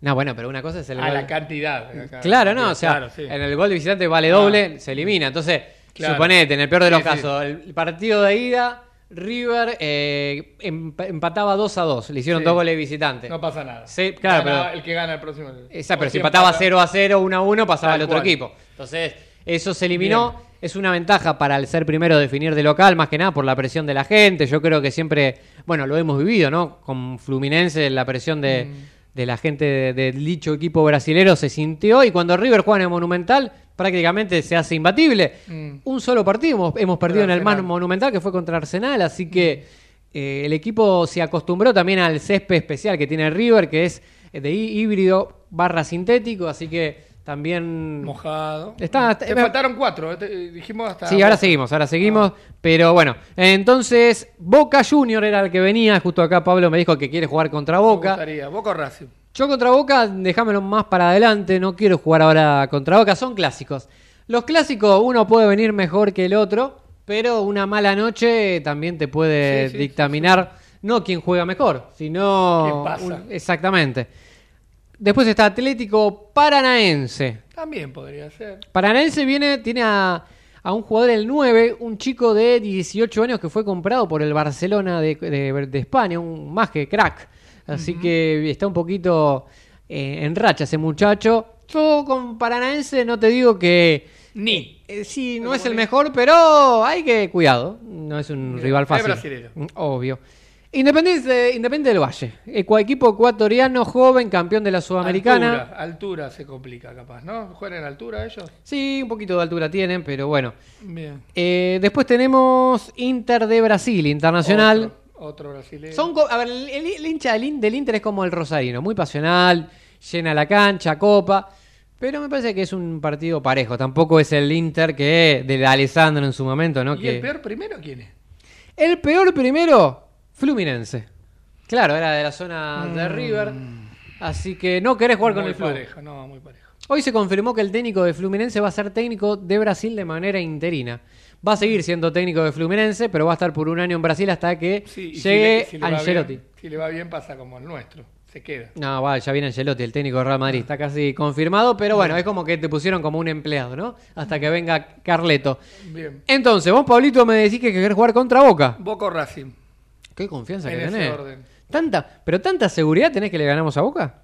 Speaker 2: No, bueno, pero una cosa es el
Speaker 3: a
Speaker 2: gol.
Speaker 3: la cantidad.
Speaker 2: Claro, no, o sea,
Speaker 3: Claro, sí.
Speaker 2: en el gol de visitante vale doble, se elimina. Entonces,
Speaker 3: Claro.
Speaker 2: suponete, en el peor de los
Speaker 3: Sí, sí.
Speaker 2: casos, el partido de ida, River eh, em- empataba 2 a 2, le hicieron
Speaker 3: Sí.
Speaker 2: dos goles de visitante.
Speaker 3: No pasa nada.
Speaker 2: Sí, claro,
Speaker 3: Gana
Speaker 2: pero-
Speaker 3: el que gana el próximo.
Speaker 2: Exacto, pero si empataba
Speaker 3: empata-
Speaker 2: 0 a 0, 1 a 1, pasaba al otro
Speaker 3: cual.
Speaker 2: equipo. Entonces, eso se eliminó.
Speaker 3: Bien.
Speaker 2: Es una ventaja para el ser primero definir de local, más que nada por la presión de la gente. Yo creo que siempre, bueno, lo hemos vivido, ¿no? Con Fluminense, la presión de,
Speaker 3: Mm.
Speaker 2: de la gente de- del dicho equipo brasilero se sintió. Y cuando River juega en el Monumental, prácticamente se hace imbatible.
Speaker 3: Mm.
Speaker 2: Un solo partido hemos, hemos perdido en el más. Monumental, que fue contra Arsenal. Así que eh, el equipo se acostumbró también al césped especial que tiene River, que es de hí- híbrido barra sintético. Así que también.
Speaker 3: Mojado.
Speaker 2: Está-
Speaker 3: Te faltaron cuatro. eh, te- dijimos hasta.
Speaker 2: Sí, ahora seguimos, ahora seguimos. Pero bueno, entonces Boca Junior era el que venía. Justo acá Pablo me dijo que quiere jugar contra
Speaker 3: Me
Speaker 2: Boca.
Speaker 3: gustaría. Boca o Racing.
Speaker 2: Yo contra Boca, déjamelo más para adelante. No quiero jugar ahora contra Boca. Son clásicos. Los clásicos, uno puede venir mejor que el otro. Pero una mala noche también te puede
Speaker 3: Sí, sí,
Speaker 2: dictaminar no quién juega mejor, sino.
Speaker 3: ¿Qué pasa?
Speaker 2: un- exactamente. Después está Atlético Paranaense.
Speaker 3: También podría ser.
Speaker 2: Paranaense viene, tiene a, a un jugador el 9, un chico de 18 años que fue comprado por el Barcelona de, de- de España, un más que crack. Así que está un poquito eh, en racha ese muchacho. Yo con Paranaense no te digo que...
Speaker 3: Ni.
Speaker 2: eh, sí, no es el mejor, pero hay que cuidado. No es un rival
Speaker 3: es
Speaker 2: fácil.
Speaker 3: brasilero.
Speaker 2: Mm, Obvio. Independiente, Independiente del Valle. Ecu- equipo ecuatoriano joven, campeón de la Sudamericana.
Speaker 3: Altura, altura se complica, capaz, ¿no? ¿Juegan en altura ellos?
Speaker 2: Sí, un poquito de altura tienen, pero bueno.
Speaker 3: Bien.
Speaker 2: Eh, después tenemos Inter de Brasil, internacional.
Speaker 3: Otro, otro brasileño.
Speaker 2: Son, a ver, el, el- el hincha del, In- del Inter es como el Rosarino, muy pasional, llena la cancha, copa. Pero me parece que es un partido parejo. Tampoco es el Inter que de Alessandro en su momento, ¿no?
Speaker 3: ¿Y
Speaker 2: que...
Speaker 3: el peor primero quién es?
Speaker 2: El peor primero, Fluminense. Claro, era de la zona de River. Así que no querés jugar con
Speaker 3: muy
Speaker 2: el Flu.
Speaker 3: parejo, no, muy parejo.
Speaker 2: Hoy se confirmó que el técnico de Fluminense va a ser técnico de Brasil de manera interina. Va a seguir siendo técnico de Fluminense, pero va a estar por un año en Brasil hasta que
Speaker 3: Sí, y si
Speaker 2: llegue
Speaker 3: le- si le va
Speaker 2: Ancelotti.
Speaker 3: bien- Si le va bien pasa como el nuestro. se queda.
Speaker 2: No, va, ya viene Ancelotti, el técnico de Real Madrid, está casi confirmado, pero bueno, es como que te pusieron como un empleado, ¿no? Hasta que venga Carleto.
Speaker 3: Bien.
Speaker 2: Entonces, vos, Pablito, me decís que querés jugar contra Boca.
Speaker 3: Boca o Racing.
Speaker 2: Qué confianza
Speaker 3: En
Speaker 2: que
Speaker 3: ese
Speaker 2: tenés.
Speaker 3: orden.
Speaker 2: Tanta, pero tanta seguridad tenés que le ganamos a Boca.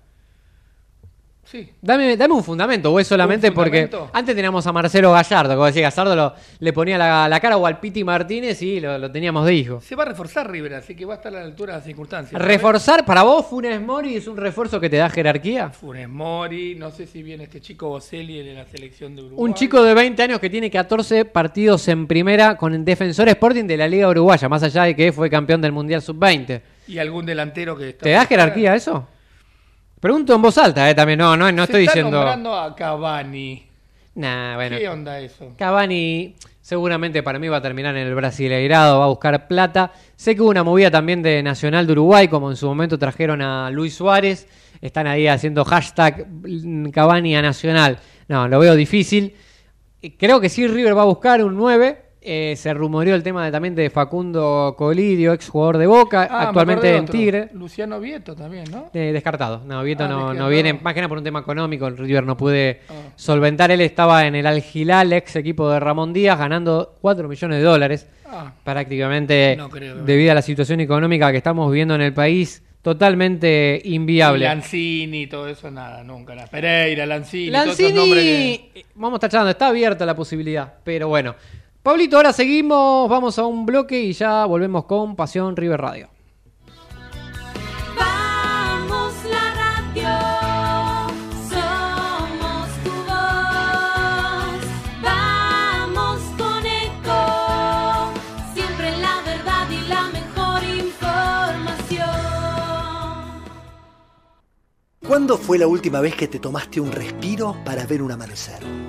Speaker 3: Sí.
Speaker 2: Dame, dame un fundamento, o es solamente
Speaker 3: ¿Un
Speaker 2: porque
Speaker 3: fundamento?
Speaker 2: antes teníamos a Marcelo Gallardo, como decía Gallardo, lo- le ponía la, la cara o al Piti Martínez y lo, lo teníamos de hijo.
Speaker 3: Se va a reforzar River, así que va a estar a la altura de las circunstancias.
Speaker 2: Reforzar, para vos Funes Mori es un refuerzo que te da jerarquía.
Speaker 3: Funes Mori, no sé si viene este chico Boselli de la selección de Uruguay.
Speaker 2: Un chico de 20 años que tiene 14 partidos en primera con Defensor Sporting de la Liga Uruguaya, más allá de que fue campeón del Mundial Sub-20.
Speaker 3: Y algún delantero que está.
Speaker 2: ¿Te da jerarquía eso? Pregunto en voz alta, eh, también. No, no, no
Speaker 3: Se
Speaker 2: estoy
Speaker 3: está
Speaker 2: diciendo.
Speaker 3: nombrando a Cavani.
Speaker 2: Nah, bueno.
Speaker 3: ¿Qué onda eso?
Speaker 2: Cavani seguramente para mí va a terminar en el Brasileirado, va a buscar plata. Sé que hubo una movida también de Nacional de Uruguay, como en su momento trajeron a Luis Suárez. Están ahí haciendo hashtag Cavani a Nacional. No, lo veo difícil. Creo que sí River va a buscar un 9. Eh, se rumoreó el tema de, también de Facundo Colidio, ex jugador de Boca,
Speaker 3: Ah, me
Speaker 2: actualmente en. Tigre.
Speaker 3: Luciano Vieto también, ¿no?
Speaker 2: Eh, descartado. No, Vieto
Speaker 3: Ah,
Speaker 2: no,
Speaker 3: descartado.
Speaker 2: no viene, más que nada por un tema económico. El River no puede
Speaker 3: Ah.
Speaker 2: solventar. Él estaba en el Al Hilal, ex equipo de Ramón Díaz, ganando 4 millones de dólares.
Speaker 3: Ah,
Speaker 2: Prácticamente,
Speaker 3: No creo, ¿eh?
Speaker 2: debido a la situación económica que estamos viviendo en el país, totalmente
Speaker 3: y
Speaker 2: inviable.
Speaker 3: Lanzini, todo eso, nada, nunca. nada. Pereira, Lanzini, todos esos nombres que...
Speaker 2: vamos charlando, está abierta la posibilidad, pero bueno. Pablito, ahora seguimos, vamos a un bloque y ya volvemos con Pasión River Radio.
Speaker 4: Vamos la radio, somos tu voz. Vamos con eco, siempre la verdad y la mejor información.
Speaker 5: ¿Cuándo fue la última vez que te tomaste un respiro para ver un amanecer?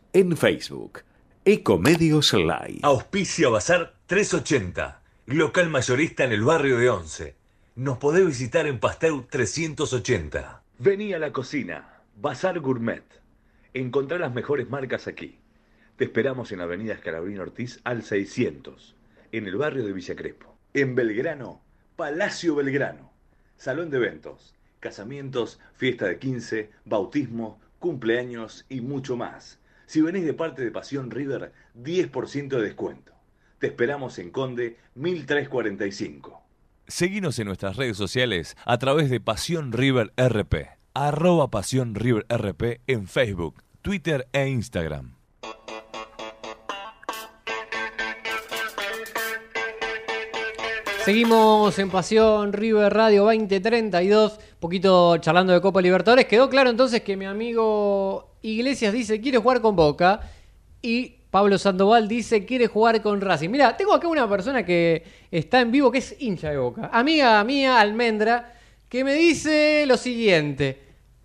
Speaker 6: en Facebook. Ecomedios Live.
Speaker 1: Auspicia Bazar 380, local mayorista en el barrio de Once. Nos podés visitar en Pasteur 380.
Speaker 7: Vení a la cocina, Bazar Gourmet. Encontrá las mejores marcas aquí. Te esperamos en Avenida Escalabrín Ortiz al 600, en el barrio de Villa Crespo. En Belgrano, Palacio Belgrano. Salón de eventos, casamientos, fiesta de 15, bautismo, cumpleaños y mucho más. Si venís de parte de Pasión River, 10% de descuento. Te esperamos en Conde 1345. Seguinos en nuestras redes sociales a través de Pasión River RP. Arroba Pasión River RP en Facebook, Twitter e Instagram.
Speaker 2: Seguimos en Pasión River Radio 2032, poquito charlando de Copa Libertadores. Quedó claro entonces que mi amigo Iglesias dice quiere jugar con Boca y Pablo Sandoval dice quiere jugar con Racing. Mira, tengo acá una persona que está en vivo que es hincha de Boca, amiga mía Almendra, que me dice lo siguiente.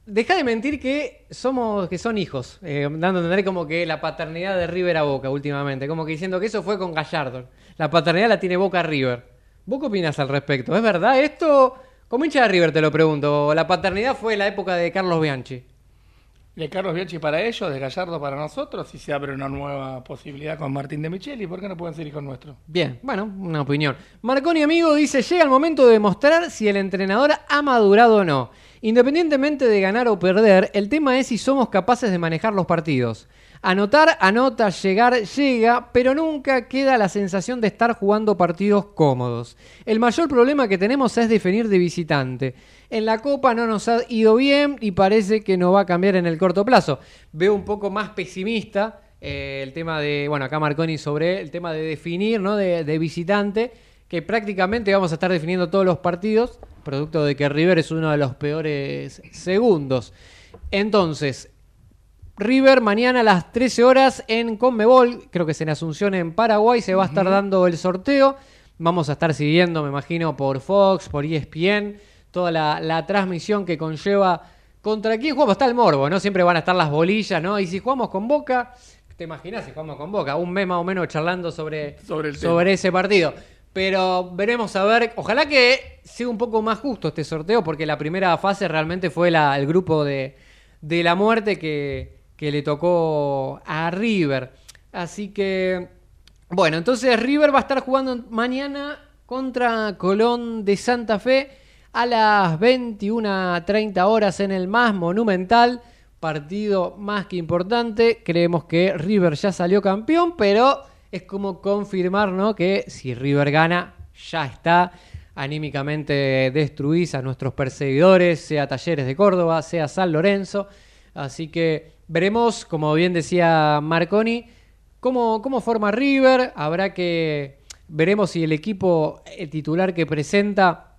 Speaker 2: Deja de mentir que somos, que son hijos, eh, dando a entender como que la paternidad de River a Boca últimamente, como que diciendo que eso fue con Gallardo. La paternidad la tiene Boca River. ¿Vos qué opinas al respecto? ¿Es verdad esto? Como hincha de River te lo pregunto. La paternidad fue la época de Carlos Bianchi.
Speaker 3: De Carlos Bianchi para ellos, de Gallardo para nosotros, y se abre una nueva posibilidad con Martín de Micheli, ¿por qué no pueden ser hijos nuestros?
Speaker 2: Bien, bueno, una opinión. Marconi amigo dice, llega el momento de demostrar si el entrenador ha madurado o no. Independientemente de ganar o perder, el tema es si somos capaces de manejar los partidos. Anotar, anota, llegar, llega, pero nunca queda la sensación de estar jugando partidos cómodos. El mayor problema que tenemos es definir de visitante. En la Copa no nos ha ido bien y parece que no va a cambiar en el corto plazo. Veo un poco más pesimista eh, el tema de, bueno, acá Marconi sobre el tema de definir, ¿no? De, de visitante, que prácticamente vamos a estar definiendo todos los partidos, producto de que River es uno de los peores segundos. Entonces, River mañana a las 13 horas en Conmebol, creo que es en Asunción en Paraguay, se va a estar dando el sorteo. Vamos a estar siguiendo, me imagino, por Fox, por ESPN, toda la, la transmisión que conlleva contra quién jugamos. Está el morbo, ¿no? Siempre van a estar las bolillas, ¿no? Y si jugamos con Boca, ¿te imaginas si jugamos con Boca? Un mes más o menos charlando sobre,
Speaker 3: Sobre el
Speaker 2: sobre ese partido. Pero veremos a ver, ojalá que sea un poco más justo este sorteo, porque la primera fase realmente fue la- el grupo de, de la muerte que, que le tocó a River. Así que, bueno, entonces River va a estar jugando mañana contra Colón de Santa Fe a las 21.30 horas en el más monumental. Partido más que importante. Creemos que River ya salió campeón, pero es como confirmar ¿no? que si River gana, ya está. Anímicamente destruís a nuestros perseguidores, sea Talleres de Córdoba, sea San Lorenzo. Así que veremos, como bien decía Marconi, cómo, cómo forma River. Habrá que. Veremos si el equipo el titular que presenta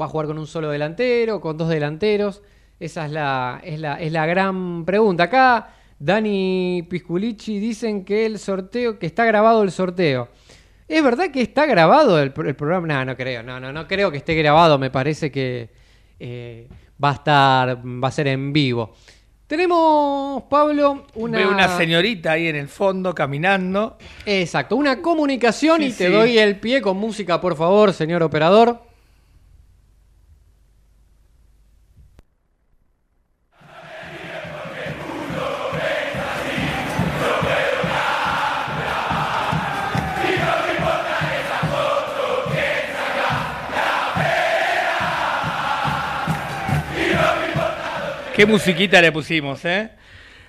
Speaker 2: va a jugar con un solo delantero, con dos delanteros. Esa es la, es la, es la gran pregunta. Acá Dani Pisculici dicen que el sorteo, que está grabado el sorteo. ¿Es verdad que está grabado el, el programa? No, no creo, no, no, no creo que esté grabado. Me parece que eh, va a estar, va a ser en vivo. Tenemos, Pablo, una...
Speaker 3: Veo una señorita ahí en el fondo caminando.
Speaker 2: Exacto, una comunicación
Speaker 3: Sí,
Speaker 2: y te
Speaker 3: sí.
Speaker 2: doy el pie con música, por favor, señor operador.
Speaker 3: Qué musiquita le pusimos, ¿eh?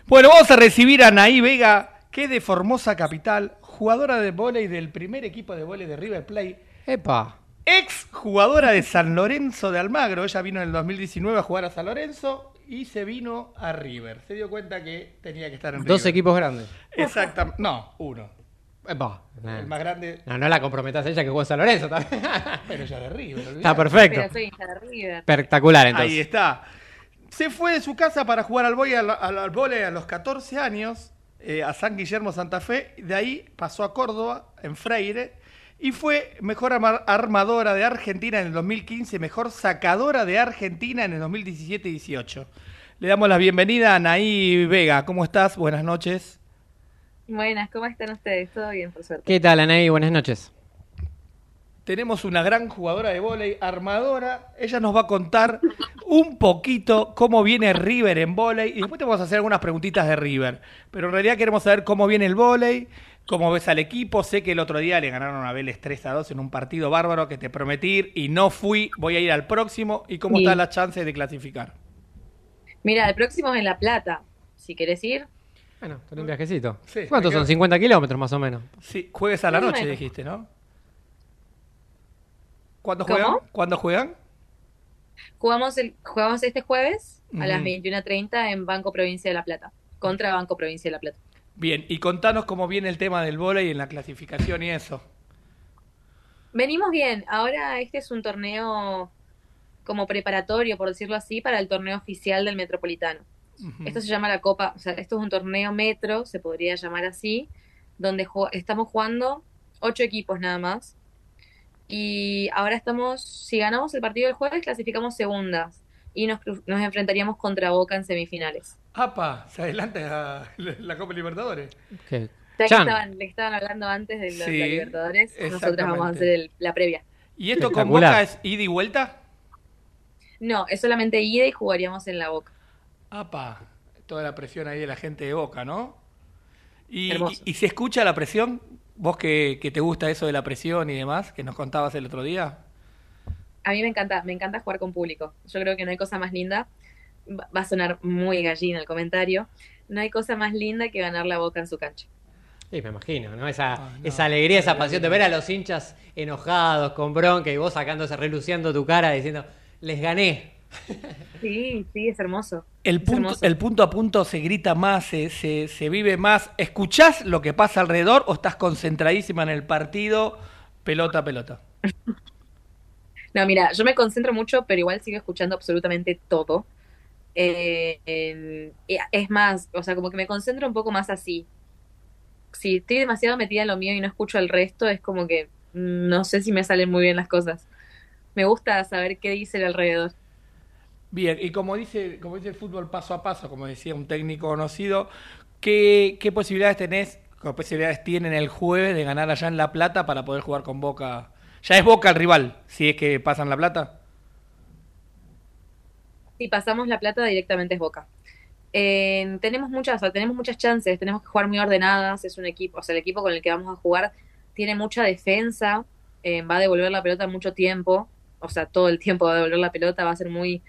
Speaker 3: Bueno, vamos a recibir a Naí Vega, que es de Formosa Capital, jugadora de vóley del primer equipo de vóley de River Plate,
Speaker 2: Epa.
Speaker 3: ex jugadora de San Lorenzo de Almagro. Ella vino en el 2019 a jugar a San Lorenzo y se vino a River. Se dio cuenta que tenía que estar en
Speaker 2: Dos
Speaker 3: River.
Speaker 2: equipos grandes.
Speaker 3: Exactamente. No, uno.
Speaker 2: Epa.
Speaker 3: El más grande,
Speaker 2: No, no la comprometas a ella que juega en San Lorenzo también.
Speaker 3: pero ella de River. olvidate.
Speaker 2: Está perfecto.
Speaker 4: Pero soy de River.
Speaker 2: Espectacular
Speaker 3: Ahí
Speaker 2: entonces.
Speaker 3: está. Se fue de su casa para jugar al vóley al, al- al vóley a los 14 años, eh, a San Guillermo Santa Fe. De ahí pasó a Córdoba, en Freire, y fue mejor arma- armadora de Argentina en el 2015, mejor sacadora de Argentina en el 2017-18. Le damos la bienvenida a Naí Vega. ¿Cómo estás? Buenas noches.
Speaker 4: Buenas, ¿cómo están ustedes? Todo bien, por suerte.
Speaker 2: ¿Qué tal, Anaí? Buenas noches.
Speaker 3: Tenemos una gran jugadora de vóley, armadora. Ella nos va a contar un poquito cómo viene River en vóley y después te vamos a hacer algunas preguntitas de River. Pero en realidad queremos saber cómo viene el vóley, cómo ves al equipo. Sé que el otro día le ganaron a Vélez 3 a 2 en un partido bárbaro que te prometí ir y no fui. Voy a ir al próximo. ¿Y cómo
Speaker 4: Sí.
Speaker 3: están las chances de clasificar?
Speaker 4: Mira, el próximo es en La Plata. Si querés ir,
Speaker 2: Bueno, con un viajecito.
Speaker 3: Sí,
Speaker 2: ¿Cuántos son? 50 kilómetros más o menos.
Speaker 3: Sí, jueves a la noche, dijiste, ¿no? ¿Cuándo
Speaker 4: ¿Cómo?
Speaker 3: juegan? ¿Cuándo juegan?
Speaker 4: Jugamos, el, jugamos este jueves a las
Speaker 3: Ujú.
Speaker 4: 21.30 en Banco Provincia de La Plata. Contra Banco Provincia de La Plata.
Speaker 3: Bien, y contanos cómo viene el tema del vóley en la clasificación y eso.
Speaker 4: Venimos bien. Ahora este es un torneo como preparatorio, por decirlo así, para el torneo oficial del Metropolitano. Esto se llama la Copa, o sea, esto es un torneo metro, se podría llamar así, donde estamos jugando ocho equipos nada más. Y ahora estamos, si ganamos el partido del jueves, clasificamos segundas y nos, nos enfrentaríamos contra Boca en semifinales.
Speaker 3: ¡Apa! Se adelanta la, la Copa Libertadores.
Speaker 2: ¿Qué?
Speaker 4: Ya que estaban, le estaban hablando antes de la,
Speaker 3: Sí,
Speaker 4: Libertadores, nosotros vamos a hacer el- la previa.
Speaker 3: ¿Y esto con. Boca es ida y vuelta?
Speaker 4: No, es solamente ida y jugaríamos en la Boca.
Speaker 3: ¡Apa! Toda la presión ahí de la gente de Boca, ¿no? ¿Y, y, y se escucha la presión? ¿Vos que, que te gusta eso de la presión y demás, que nos contabas el otro día?
Speaker 4: A mí me encanta, me encanta jugar con público. Yo creo que no hay cosa más linda. Va va a sonar muy gallina el comentario. No hay cosa más linda que ganar la boca en su cancha.
Speaker 2: Sí, me imagino, ¿no? Esa,
Speaker 3: Ah, no.
Speaker 2: esa alegría, esa pasión de ver a los hinchas enojados, con bronca y vos sacándose, reluciendo tu cara diciendo, les gané.
Speaker 4: Sí, sí, es hermoso.
Speaker 3: El
Speaker 4: Es
Speaker 3: punto,
Speaker 4: hermoso.
Speaker 3: el punto a punto se grita más, se, se, se vive más. ¿Escuchás lo que pasa alrededor o estás concentradísima en el partido, pelota a pelota?
Speaker 4: No, mira, yo me concentro mucho, pero igual sigo escuchando absolutamente todo. Eh, y es más, o sea, como que me concentro un poco más así. Si estoy demasiado metida en lo mío y no escucho al resto, es como que mm, no sé si me salen muy bien las cosas. me gusta saber qué dice el alrededor.
Speaker 3: Bien, y como dice, como dice el fútbol paso a paso, como decía un técnico conocido, ¿qué, qué posibilidades tenés, qué posibilidades tienen el jueves de ganar allá en La Plata para poder jugar con Boca? Ya es Boca el rival, si es que pasan La Plata.
Speaker 4: Si pasamos la plata, directamente es Boca. Tenemos muchas, tenemos muchas chances, tenemos que jugar muy ordenadas, es un equipo, o sea, el equipo con el que vamos a jugar tiene mucha defensa, eh, va a devolver la pelota mucho tiempo, o sea, todo el tiempo va a devolver la pelota, va a ser muy,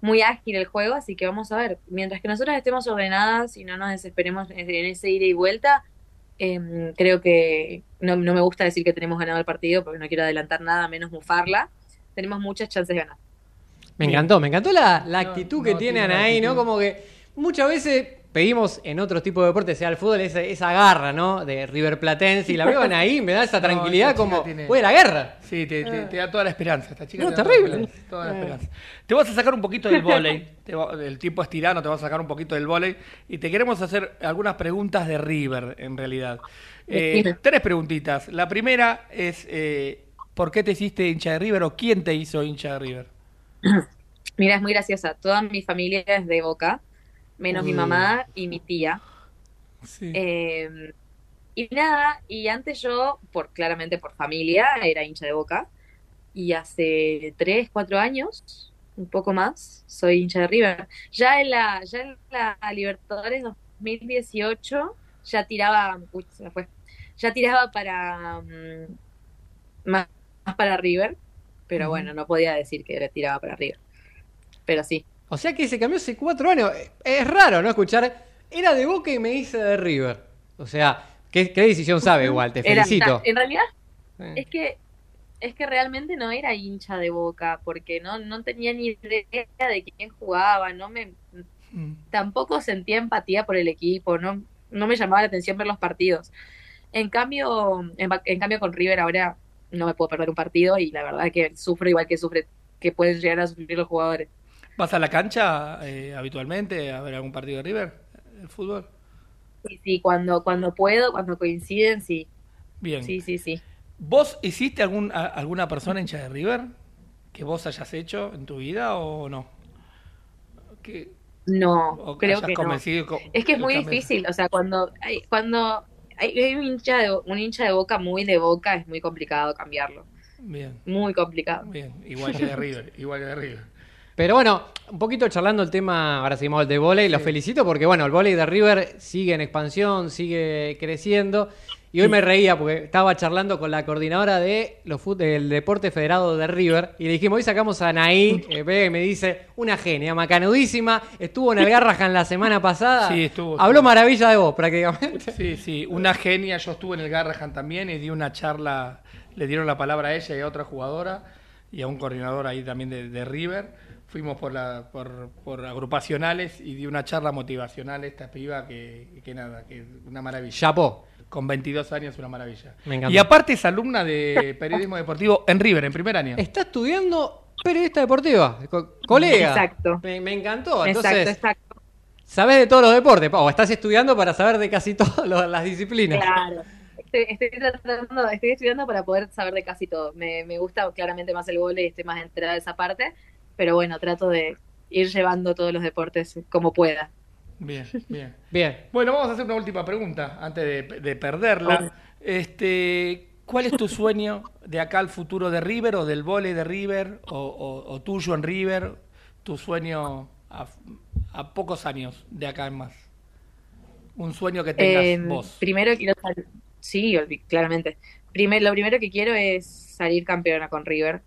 Speaker 4: muy ágil el juego, así que vamos a ver, mientras que nosotros estemos ordenadas y no nos desesperemos en ese ida y vuelta, eh, creo que no, no me gusta decir que tenemos ganado el partido porque no quiero adelantar nada, menos mufarla, tenemos muchas chances de ganar.
Speaker 2: Me encantó, me encantó la, la
Speaker 3: No,
Speaker 2: actitud que
Speaker 3: no
Speaker 2: tiene Anaí, ¿no? Como que muchas veces pedimos en otros tipos de deportes, sea el fútbol, esa, esa garra, ¿no? De River Platense, y la veo Anaí, me da esa tranquilidad como,
Speaker 3: tiene-
Speaker 2: a la guerra.
Speaker 3: Sí, te, te- te da toda la esperanza. Esta chica
Speaker 2: No,
Speaker 3: te
Speaker 2: terrible.
Speaker 3: Toda la, esperanza, toda la esperanza. Te vas a sacar un poquito del va- el tiempo es tirano, te vas a sacar un poquito del vóley. Y te queremos hacer algunas preguntas de River, en realidad. Eh, tres preguntitas. La primera es, eh, ¿por qué te hiciste hincha de River o quién te hizo hincha de River?
Speaker 4: Mira, es muy graciosa. Toda mi familia es de Boca, menos mi mamá y mi tía.
Speaker 3: Sí.
Speaker 4: Eh, y nada, y antes yo, por claramente por familia, era hincha de Boca. Y hace tres, cuatro años, un poco más, soy hincha de River. Ya en la, ya en la Libertadores 2018, ya tiraba, uy, se me fue, ya tiraba para mm, más, más para River, pero bueno, no podía decir que tiraba para River. Pero sí,
Speaker 2: O sea que se cambió hace cuatro años. Eh, Es raro, ¿no? Escuchar, era de Boca y me hice de River. O sea, ¿qué, qué decisión sabe igual? Te
Speaker 4: Era-
Speaker 2: felicito.
Speaker 4: en realidad
Speaker 2: Eh.
Speaker 4: Es que, es que realmente no era hincha de Boca, porque no, no tenía ni idea de quién jugaba, no me,
Speaker 3: Mm.
Speaker 4: tampoco sentía empatía por el equipo, no, no me llamaba la atención ver los partidos. En cambio, en, en cambio con River ahora no me puedo perder un partido y la verdad que sufro igual que sufre, que pueden llegar a sufrir los jugadores.
Speaker 3: ¿Vas a la cancha eh, habitualmente a ver algún partido de River? ¿El fútbol?
Speaker 4: Y sí, cuando, cuando puedo, cuando coinciden, sí,
Speaker 3: Bien.
Speaker 4: sí, sí, sí.
Speaker 3: ¿Vos hiciste algún, a- alguna persona hincha de River que vos hayas hecho en tu vida o no? Que,
Speaker 4: No,
Speaker 3: o
Speaker 4: creo que no. Es que es muy difícil, o sea, cuando hay, cuando hay, hay un hincha de, un hincha de boca muy de boca, es muy complicado cambiarlo.
Speaker 3: Bien,
Speaker 4: Muy complicado.
Speaker 3: bien, igual que de River, igual que de River.
Speaker 2: Pero bueno, un poquito charlando el tema, ahora seguimos el de volei, los felicito porque bueno, el volei de River sigue en expansión, sigue creciendo. Y hoy me reía porque estaba charlando con la coordinadora de los del Deporte Federado de River y le dijimos, hoy sacamos a Anaí, eh, ve, y me dice, una genia, macanudísima, estuvo en el Garrahan la semana pasada,
Speaker 3: Sí, estuvo,
Speaker 2: habló
Speaker 3: estuvo.
Speaker 2: maravilla de vos prácticamente.
Speaker 3: Sí, sí, una genia. Yo estuve en el Garrahan también y di una charla, le dieron la palabra a ella y a otra jugadora y a un coordinador ahí también de, de River. Fuimos por, la, por, por agrupacionales y di una charla motivacional a esta piba que, que nada, que una maravilla.
Speaker 2: Chapó.
Speaker 3: Con 22 años, una maravilla.
Speaker 2: Me encantó.
Speaker 3: Y aparte es alumna de periodismo deportivo en River, en primer año.
Speaker 2: Está estudiando periodista deportiva, co- colega.
Speaker 4: Exacto.
Speaker 2: Me, me encantó.
Speaker 4: Exacto,
Speaker 2: Entonces,
Speaker 4: exacto.
Speaker 2: sabes de todos los deportes, o estás estudiando para saber de casi todas las disciplinas.
Speaker 4: Claro. Estoy, estoy tratando, estoy estudiando para poder saber de casi todo. Me, me gusta claramente más el vóley, estoy más enterada de esa parte, pero bueno, trato de ir llevando todos los deportes como pueda.
Speaker 3: Bien, bien.
Speaker 2: Bien.
Speaker 3: Bueno, vamos a hacer una última pregunta antes de, de perderla. Este, ¿Cuál es tu sueño de acá al futuro de River o del vóley de River o, o- o tuyo en River? Tu sueño a, a pocos años de acá en más. Un sueño que tengas
Speaker 4: Eh,
Speaker 3: vos.
Speaker 4: Primero quiero salir, sí, olvi- claramente. Primer, lo primero que quiero es salir campeona con River,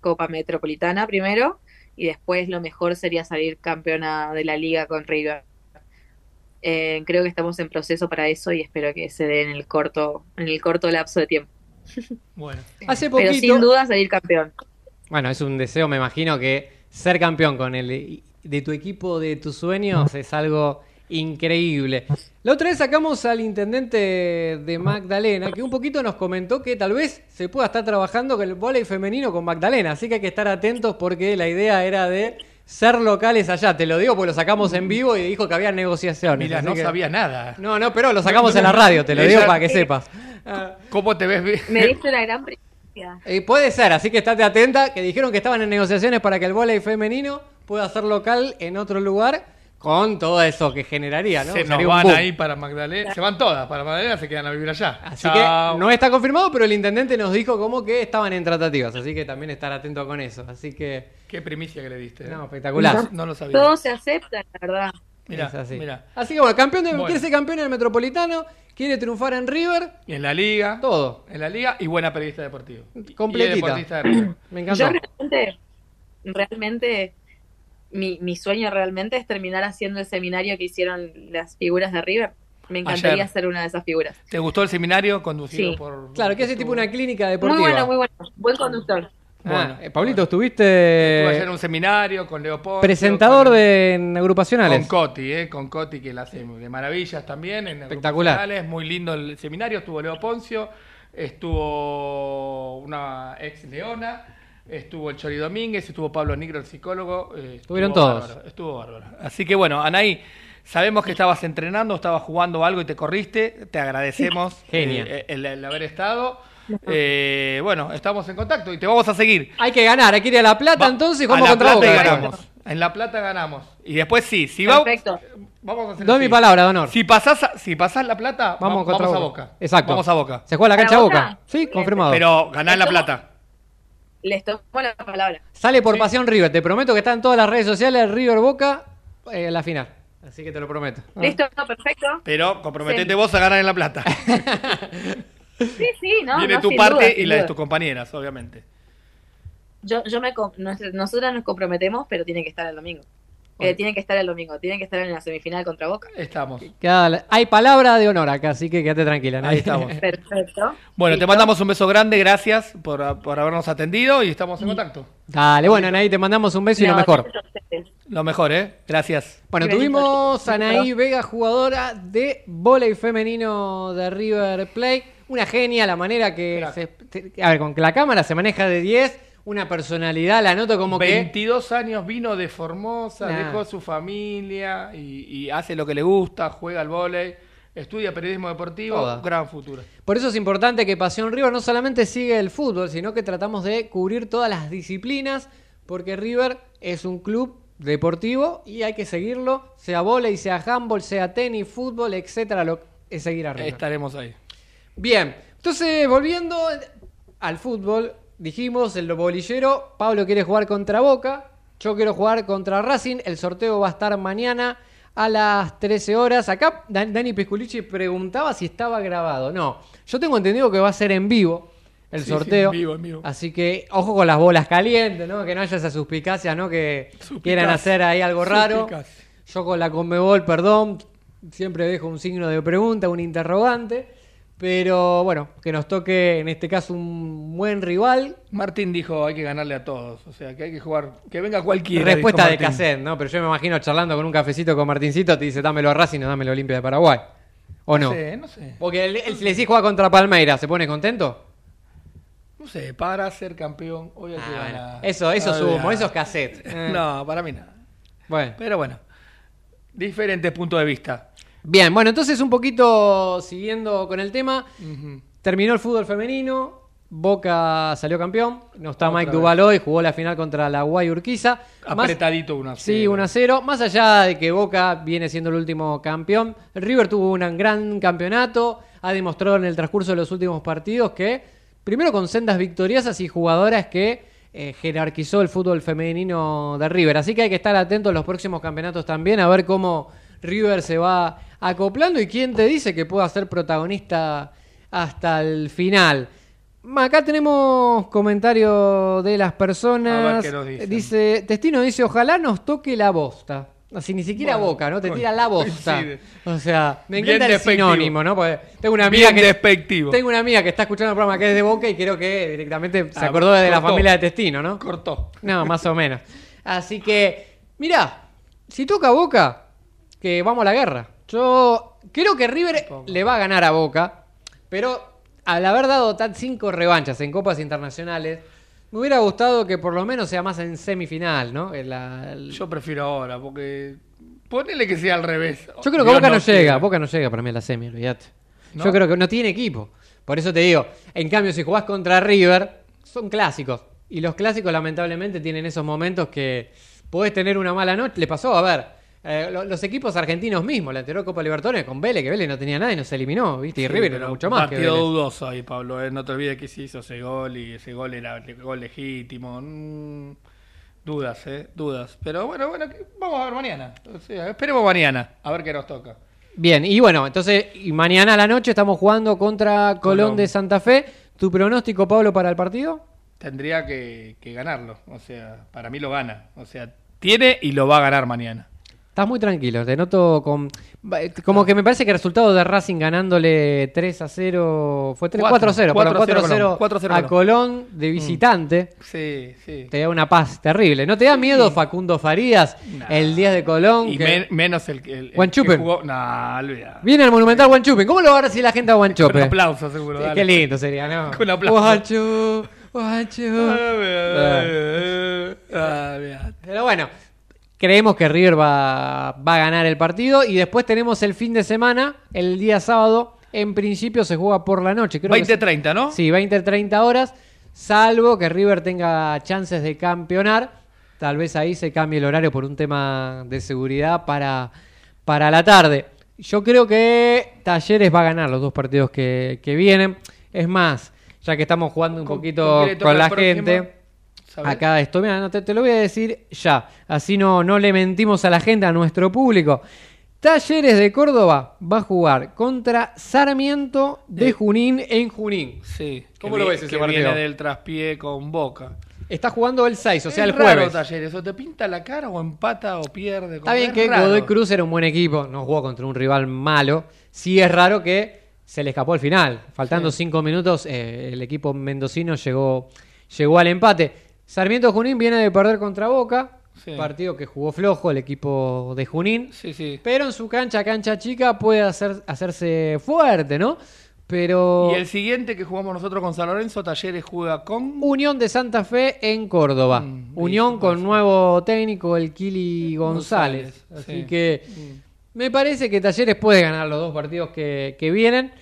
Speaker 4: Copa Metropolitana primero, y después lo mejor sería salir campeona de la liga con River. Eh, creo que estamos en proceso para eso y espero que se dé en el corto, en el corto lapso de tiempo.
Speaker 3: Bueno,
Speaker 2: Hace
Speaker 4: Pero
Speaker 2: poquito.
Speaker 4: sin duda salir campeón.
Speaker 2: Bueno, es un deseo, me imagino que ser campeón con el de tu equipo de tus sueños es algo increíble. La otra vez sacamos al intendente de Magdalena, que un poquito nos comentó que tal vez se pueda estar trabajando con el vóley femenino con Magdalena, así que hay que estar atentos porque la idea era de ser locales allá. Te lo digo porque lo sacamos en vivo y dijo que había negociaciones.
Speaker 3: mira, no
Speaker 2: que-
Speaker 3: sabía nada.
Speaker 2: No, no, pero lo sacamos en la radio, te lo digo
Speaker 3: Ella-
Speaker 2: para que sepas.
Speaker 3: ¿Cómo te ves?
Speaker 4: Me diste una gran, primicia.
Speaker 2: Eh, puede ser, así que estate atenta, que dijeron que estaban en negociaciones para que el vóley femenino pueda ser local en otro lugar con todo eso que generaría, ¿no?
Speaker 3: Se nos van
Speaker 2: boom.
Speaker 3: ahí para Magdalena. Se van todas para Magdalena, se quedan a vivir allá.
Speaker 2: Así
Speaker 3: Chao.
Speaker 2: que no está confirmado, pero el intendente nos dijo como que estaban en tratativas, así que también estar atento con eso. Así que,
Speaker 3: Qué primicia que le diste.
Speaker 2: no,
Speaker 3: eh.
Speaker 2: espectacular.
Speaker 3: No lo sabía.
Speaker 4: Todo se acepta, la verdad.
Speaker 3: Mira,
Speaker 2: Es así.
Speaker 3: mira.
Speaker 2: Así que bueno, campeón de,
Speaker 3: Bueno.
Speaker 2: quiere ser campeón en el Metropolitano, quiere triunfar en River,
Speaker 3: Y en la liga.
Speaker 2: todo.
Speaker 3: En la liga y buena periodista deportiva.
Speaker 2: Completita.
Speaker 3: Y deportista de River.
Speaker 2: Me encantó.
Speaker 4: Yo realmente, realmente, mi, mi sueño realmente es terminar haciendo el seminario que hicieron las figuras de River. Me encantaría
Speaker 3: Ayer.
Speaker 4: ser una de esas figuras.
Speaker 3: ¿Te gustó el seminario conducido
Speaker 4: Sí.
Speaker 3: por.
Speaker 2: Claro, que hace tipo una clínica deportiva.
Speaker 4: Muy bueno, muy bueno. Buen conductor.
Speaker 3: Bueno,
Speaker 2: eh, Pablito,
Speaker 3: Estuve ayer
Speaker 2: estuviste
Speaker 3: en un seminario con Leopoldo.
Speaker 2: presentador
Speaker 3: con-
Speaker 2: de en agrupacionales.
Speaker 3: Con Coti, eh, con Coti que la hace de maravillas también. En
Speaker 2: Espectacular.
Speaker 3: Muy lindo el seminario. Estuvo Leo Poncio, estuvo una ex Leona, estuvo el Chori Domínguez, estuvo Pablo Nigro, el psicólogo. eh,
Speaker 2: Estuvieron
Speaker 3: estuvo
Speaker 2: todos.
Speaker 3: bárbaro, estuvo bárbaro. Así que bueno, Anaí, sabemos que estabas entrenando, estabas jugando algo y te corriste. Te agradecemos
Speaker 2: Genia.
Speaker 3: eh, el, el haber estado. Eh, bueno, estamos en contacto y te vamos a seguir.
Speaker 2: Hay que ganar, hay que ir a La Plata
Speaker 3: Va-
Speaker 2: entonces y
Speaker 3: a La
Speaker 2: contra
Speaker 3: Plata y
Speaker 2: Boca.
Speaker 3: ganamos. En La Plata ganamos. Y después sí, si va-
Speaker 4: Perfecto.
Speaker 3: Vamos a hacer
Speaker 2: Doy
Speaker 3: así.
Speaker 2: mi palabra de honor.
Speaker 3: Si pasás, a- si pasás La Plata,
Speaker 2: Vamos
Speaker 3: vamos, a
Speaker 2: Boca. Exacto.
Speaker 3: Vamos a Boca.
Speaker 2: ¿Se juega la
Speaker 4: ¿Para
Speaker 2: cancha
Speaker 4: Boca?
Speaker 2: Boca? Sí, confirmado.
Speaker 3: Pero ganar La Plata.
Speaker 4: Les tomo la palabra.
Speaker 2: Sale por Pasión River. Te prometo que está en todas las redes sociales River Boca eh, en la final. Así que te lo prometo. Ah.
Speaker 4: ¿Listo? No, perfecto.
Speaker 3: Pero comprometete
Speaker 4: Sí.
Speaker 3: vos a ganar en La Plata.
Speaker 4: Sí, sí, no.
Speaker 3: Viene
Speaker 4: no,
Speaker 3: tu parte
Speaker 4: duda,
Speaker 3: y la de tus compañeras, obviamente.
Speaker 4: Yo, yo me, nosotras nos comprometemos, pero tiene que estar el domingo. Que
Speaker 2: Bueno.
Speaker 4: tiene que estar el domingo, tiene que estar en la semifinal contra Boca.
Speaker 3: Estamos.
Speaker 2: Queda Hay palabra de honor acá, así que quédate tranquila.
Speaker 3: Ahí
Speaker 2: nadie-
Speaker 3: estamos.
Speaker 4: Perfecto.
Speaker 3: Bueno, te mandamos un beso grande, gracias por, por habernos atendido y estamos en contacto.
Speaker 2: Dale, bueno, Anaí, te mandamos un beso y lo
Speaker 4: No,
Speaker 2: mejor.
Speaker 3: Lo mejor, ¿eh? Gracias.
Speaker 2: Bueno, tuvimos a Anaí Vega, jugadora de vóley femenino de River Plate. Una genia, la manera que... Se- a ver, con que la cámara se maneja de 10, una personalidad, la noto como que...
Speaker 3: 22 años vino de Formosa,
Speaker 2: Nah.
Speaker 3: dejó su familia y, y hace lo que le gusta, juega al vóley, estudia periodismo deportivo,
Speaker 2: Toda.
Speaker 3: gran futuro.
Speaker 2: Por eso es importante que Pasión River no solamente sigue el fútbol, sino que tratamos de cubrir todas las disciplinas, porque River es un club deportivo y hay que seguirlo, sea vóley, sea handball, sea tenis, fútbol, etcétera, lo es seguir a River.
Speaker 3: Estaremos ahí.
Speaker 2: Bien, entonces volviendo al fútbol, dijimos el bolillero, Pablo quiere jugar contra Boca, yo quiero jugar contra Racing, el sorteo va a estar mañana a las 13 horas. Acá Dan- Dani Pisculici preguntaba si estaba grabado. No, yo tengo entendido que va a ser en vivo el
Speaker 3: Sí, sí,
Speaker 2: sorteo.
Speaker 3: en vivo, en vivo.
Speaker 2: Así que ojo con las bolas calientes, ¿no? Que no haya esa suspicacia, ¿no? Que
Speaker 3: Suspicacia.
Speaker 2: quieran hacer ahí algo raro.
Speaker 3: Suspicacia.
Speaker 2: Yo con la Conmebol, perdón, siempre dejo un signo de pregunta, un interrogante. Pero bueno, que nos toque en este caso un buen rival.
Speaker 3: Martín dijo hay que ganarle a todos, o sea que hay que jugar, que venga cualquiera.
Speaker 2: Respuesta de cassette, ¿no? Pero yo me imagino charlando con un cafecito con Martincito, te dice dámelo a Racing o dámelo a Olimpia de Paraguay. ¿O no?
Speaker 3: No sé, no sé.
Speaker 2: Porque él, él, si le decís juega contra Palmeiras, ¿se pone contento?
Speaker 3: No sé, para ser campeón hoy hay que
Speaker 2: Ah, bueno.
Speaker 3: ganar.
Speaker 2: Eso, eso
Speaker 3: Ah,
Speaker 2: sumo, eso es cassette.
Speaker 3: No, para mí nada.
Speaker 2: Bueno.
Speaker 3: Pero bueno, diferentes puntos de vista.
Speaker 2: Bien, bueno, entonces un poquito siguiendo con el tema. Terminó el fútbol femenino. Boca salió campeón. No está
Speaker 3: Otra
Speaker 2: Mike
Speaker 3: vez.
Speaker 2: Duval hoy. Jugó la final contra la Guay Urquiza. Más-
Speaker 3: Apretadito 1 a 0.
Speaker 2: Sí, 1 a 0. Más allá de que Boca viene siendo el último campeón, River tuvo un gran campeonato. Ha demostrado en el transcurso de los últimos partidos que, primero con sendas victoriosas y jugadoras que eh, jerarquizó el fútbol femenino de River. Así que hay que estar atentos a los próximos campeonatos también, a ver cómo River se va acoplando y quién te dice que pueda ser protagonista hasta el final. Acá tenemos comentarios de las personas.
Speaker 3: A ver qué nos dicen.
Speaker 2: Dice, Testino dice, ojalá nos toque la bosta. Así ni siquiera
Speaker 3: Bueno,
Speaker 2: boca, ¿no? Te tira la bosta. O sea, me
Speaker 3: Bien
Speaker 2: encanta el
Speaker 3: despectivo.
Speaker 2: sinónimo, ¿no? Porque tengo una amiga
Speaker 3: Bien
Speaker 2: que
Speaker 3: despectivo.
Speaker 2: tengo una amiga que está escuchando el programa que es de Boca y creo que directamente se
Speaker 3: Ah,
Speaker 2: acordó de la familia de Testino, ¿no?
Speaker 3: Cortó.
Speaker 2: No, más o menos. Así que, mirá, si toca Boca, que vamos a la guerra. Yo creo que River le va a ganar a Boca, pero al haber dado tan cinco revanchas en copas internacionales, me hubiera gustado que por lo menos sea más en semifinal, ¿no? En la- el-
Speaker 3: Yo prefiero ahora, porque ponele que sea al revés.
Speaker 2: Yo creo que
Speaker 3: Dios
Speaker 2: Boca no,
Speaker 3: quiera.
Speaker 2: llega, Boca no llega para mí a la semi, olvídate.
Speaker 3: ¿No?
Speaker 2: Yo creo que no tiene equipo. Por eso te digo, en cambio, si jugás contra River, son clásicos. Y los clásicos, lamentablemente, tienen esos momentos que podés tener una mala noche. Le pasó, a ver, eh, lo- los equipos argentinos mismos, la anterior Copa Libertadores con Vélez, que Vélez no tenía nada y nos eliminó, ¿viste? Y River era mucho más que
Speaker 3: Partido
Speaker 2: Vélez.
Speaker 3: dudoso ahí, Pablo. eh. No te olvides que se hizo ese gol y ese gol era el gol legítimo. Mm, dudas, ¿eh? Dudas. Pero bueno, bueno, que- vamos a ver mañana. O sea, esperemos mañana a ver qué nos toca.
Speaker 2: Bien, y bueno, entonces, y mañana a la noche estamos jugando contra Colón,
Speaker 3: Colón.
Speaker 2: de Santa Fe. ¿Tu pronóstico, Pablo, para el partido?
Speaker 3: Tendría que, que ganarlo. O sea, para mí lo gana. O sea, tiene y lo va a ganar mañana.
Speaker 2: Estás muy tranquilo, te noto con... Como que me parece que el resultado de Racing ganándole 3 a 0... Fue 3, 4
Speaker 3: Cuatro,
Speaker 2: a 0,
Speaker 3: cuatro
Speaker 2: perdón,
Speaker 3: a
Speaker 2: 4 a 0
Speaker 3: 4 a 0
Speaker 2: a
Speaker 3: Colón.
Speaker 2: De visitante.
Speaker 3: Sí, sí.
Speaker 2: Te da una paz terrible. ¿No te da miedo Facundo Farías
Speaker 3: Nah.
Speaker 2: el 10 de Colón?
Speaker 3: Y
Speaker 2: que-
Speaker 3: men- menos el, el, el que
Speaker 2: Guanchupen.
Speaker 3: jugó. Nah.
Speaker 2: Viene el Monumental Guanchupe. ¿Cómo lo va a recibir la gente a Guanchope?
Speaker 3: Con aplausos, seguro.
Speaker 2: Sí. Qué lindo sería, ¿no?
Speaker 3: Con aplausos.
Speaker 2: Guanchu, Guanchu.
Speaker 3: Ah.
Speaker 2: Pero bueno, creemos que River va, va a ganar el partido y después tenemos el fin de semana, el día sábado. En principio se juega por la noche. Creo que
Speaker 3: 20-30, ¿no?
Speaker 2: Sí, 20-30 horas, salvo que River tenga chances de campeonar. Tal vez ahí se cambie el horario por un tema de seguridad para, para la tarde. Yo creo que Talleres va a ganar los dos partidos que, que vienen. Es más, ya que estamos jugando un
Speaker 3: Con-
Speaker 2: poquito
Speaker 3: con
Speaker 2: la
Speaker 3: próximo?
Speaker 2: gente.
Speaker 3: ¿Sabés?
Speaker 2: Acá esto, mira, no te, te lo voy a decir ya. Así no, no le mentimos a la gente, a nuestro público. Talleres de Córdoba va a jugar contra Sarmiento de
Speaker 3: Eh.
Speaker 2: Junín en Junín.
Speaker 3: Sí.
Speaker 2: ¿Cómo
Speaker 3: que
Speaker 2: lo ves ese
Speaker 3: que
Speaker 2: partido?
Speaker 3: Viene del traspié con Boca.
Speaker 2: Está jugando el 6, o sea,
Speaker 3: Es
Speaker 2: el
Speaker 3: raro,
Speaker 2: jueves.
Speaker 3: Talleres, o te pinta la cara o empata o pierde.
Speaker 2: Está bien
Speaker 3: es
Speaker 2: que
Speaker 3: raro.
Speaker 2: Godoy Cruz era un buen equipo, no jugó contra un rival malo. Sí es raro que se le escapó al final. Faltando
Speaker 3: Sí.
Speaker 2: cinco minutos, eh, el equipo mendocino llegó, llegó al empate. Sarmiento Junín viene de perder contra Boca,
Speaker 3: Sí.
Speaker 2: partido que jugó flojo el equipo de Junín.
Speaker 3: Sí, sí.
Speaker 2: Pero en su cancha, cancha chica, puede hacer, hacerse fuerte, ¿no? Pero
Speaker 3: Y el siguiente que jugamos nosotros con San Lorenzo, Talleres juega con.
Speaker 2: Unión de Santa Fe en Córdoba.
Speaker 3: Mm,
Speaker 2: Unión con nuevo técnico, el Kili González.
Speaker 3: González,
Speaker 2: Así
Speaker 3: sí.
Speaker 2: que
Speaker 3: Mm.
Speaker 2: me parece que Talleres puede ganar los dos partidos que, que vienen.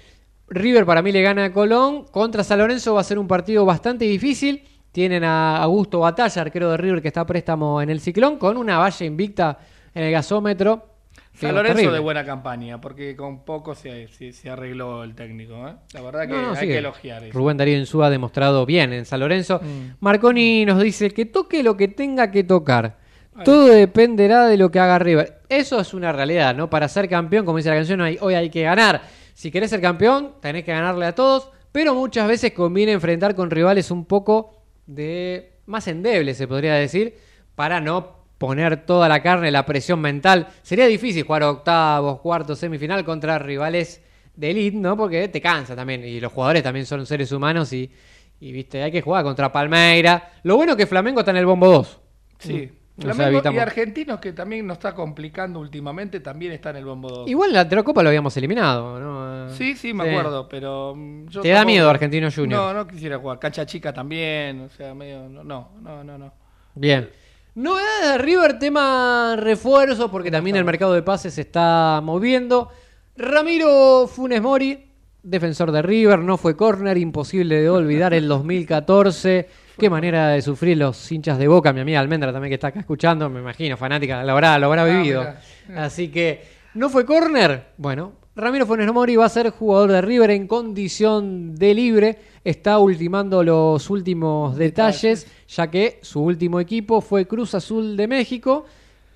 Speaker 2: River para mí le gana a Colón. Contra San Lorenzo va a ser un partido bastante difícil. Tienen a Augusto Batalla, arquero de River que está a préstamo en el ciclón, con una valla invicta en el gasómetro.
Speaker 3: San Lorenzo
Speaker 2: terrible.
Speaker 3: de buena campaña, porque con poco se, se, se arregló el técnico. ¿eh? La verdad que
Speaker 2: No, no,
Speaker 3: hay que elogiar eso.
Speaker 2: Rubén Darío Insúa ha demostrado bien en San Lorenzo.
Speaker 3: Mm.
Speaker 2: Marconi nos dice que toque lo que tenga que tocar. Todo dependerá de lo que haga River. Eso es una realidad, ¿no? Para ser campeón, como dice la canción, hay- hoy hay que ganar. Si querés ser campeón, tenés que ganarle a todos, pero muchas veces conviene enfrentar con rivales un poco de más endebles, se podría decir, para no poner toda la carne, la presión mental. Sería difícil jugar octavos, cuartos, semifinal contra rivales de elite, ¿no? Porque te cansa también. Y los jugadores también son seres humanos y, y, viste, hay que jugar contra Palmeira. Lo bueno es que Flamengo está en el bombo 2.
Speaker 3: Sí. Flamengo y Argentinos, que también nos está complicando últimamente, también está en el bombo 2.
Speaker 2: Igual la anterior lo habíamos eliminado, ¿no?
Speaker 3: Sí, sí, me acuerdo, pero. mm, yo
Speaker 2: ¿Te da miedo Argentino Junior?
Speaker 3: No, no quisiera jugar. Cancha chica también, o sea, medio. No, no, no, no. no.
Speaker 2: Bien. Novedades de River, tema refuerzo, porque también el mercado de pases se está moviendo. Ramiro Funes Mori, defensor de River, no fue córner, imposible de olvidar el 2014. Qué manera de sufrir los hinchas de Boca, mi amiga Almendra también que está acá escuchando, me imagino, fanática, lo habrá, lo habrá
Speaker 3: Ah,
Speaker 2: vivido. Así que, ¿no fue córner? Bueno, Ramiro Funes Mori va a ser jugador de River en condición de libre. Está ultimando los últimos detalles, ya que su último equipo fue Cruz Azul de México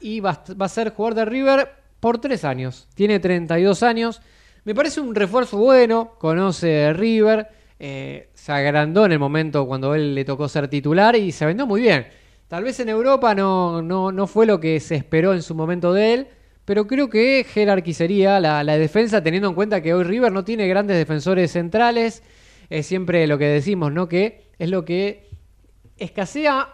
Speaker 2: y va a ser jugador de River por tres años. Tiene 32 años. Me parece un refuerzo bueno, conoce River, eh, se agrandó en el momento cuando él le tocó ser titular y se vendió muy bien. Tal vez en Europa no, no, no fue lo que se esperó en su momento de él, pero creo que jerarquizaría la, la defensa teniendo en cuenta que hoy River no tiene grandes defensores centrales. Es siempre lo que decimos, ¿no? Que es lo que escasea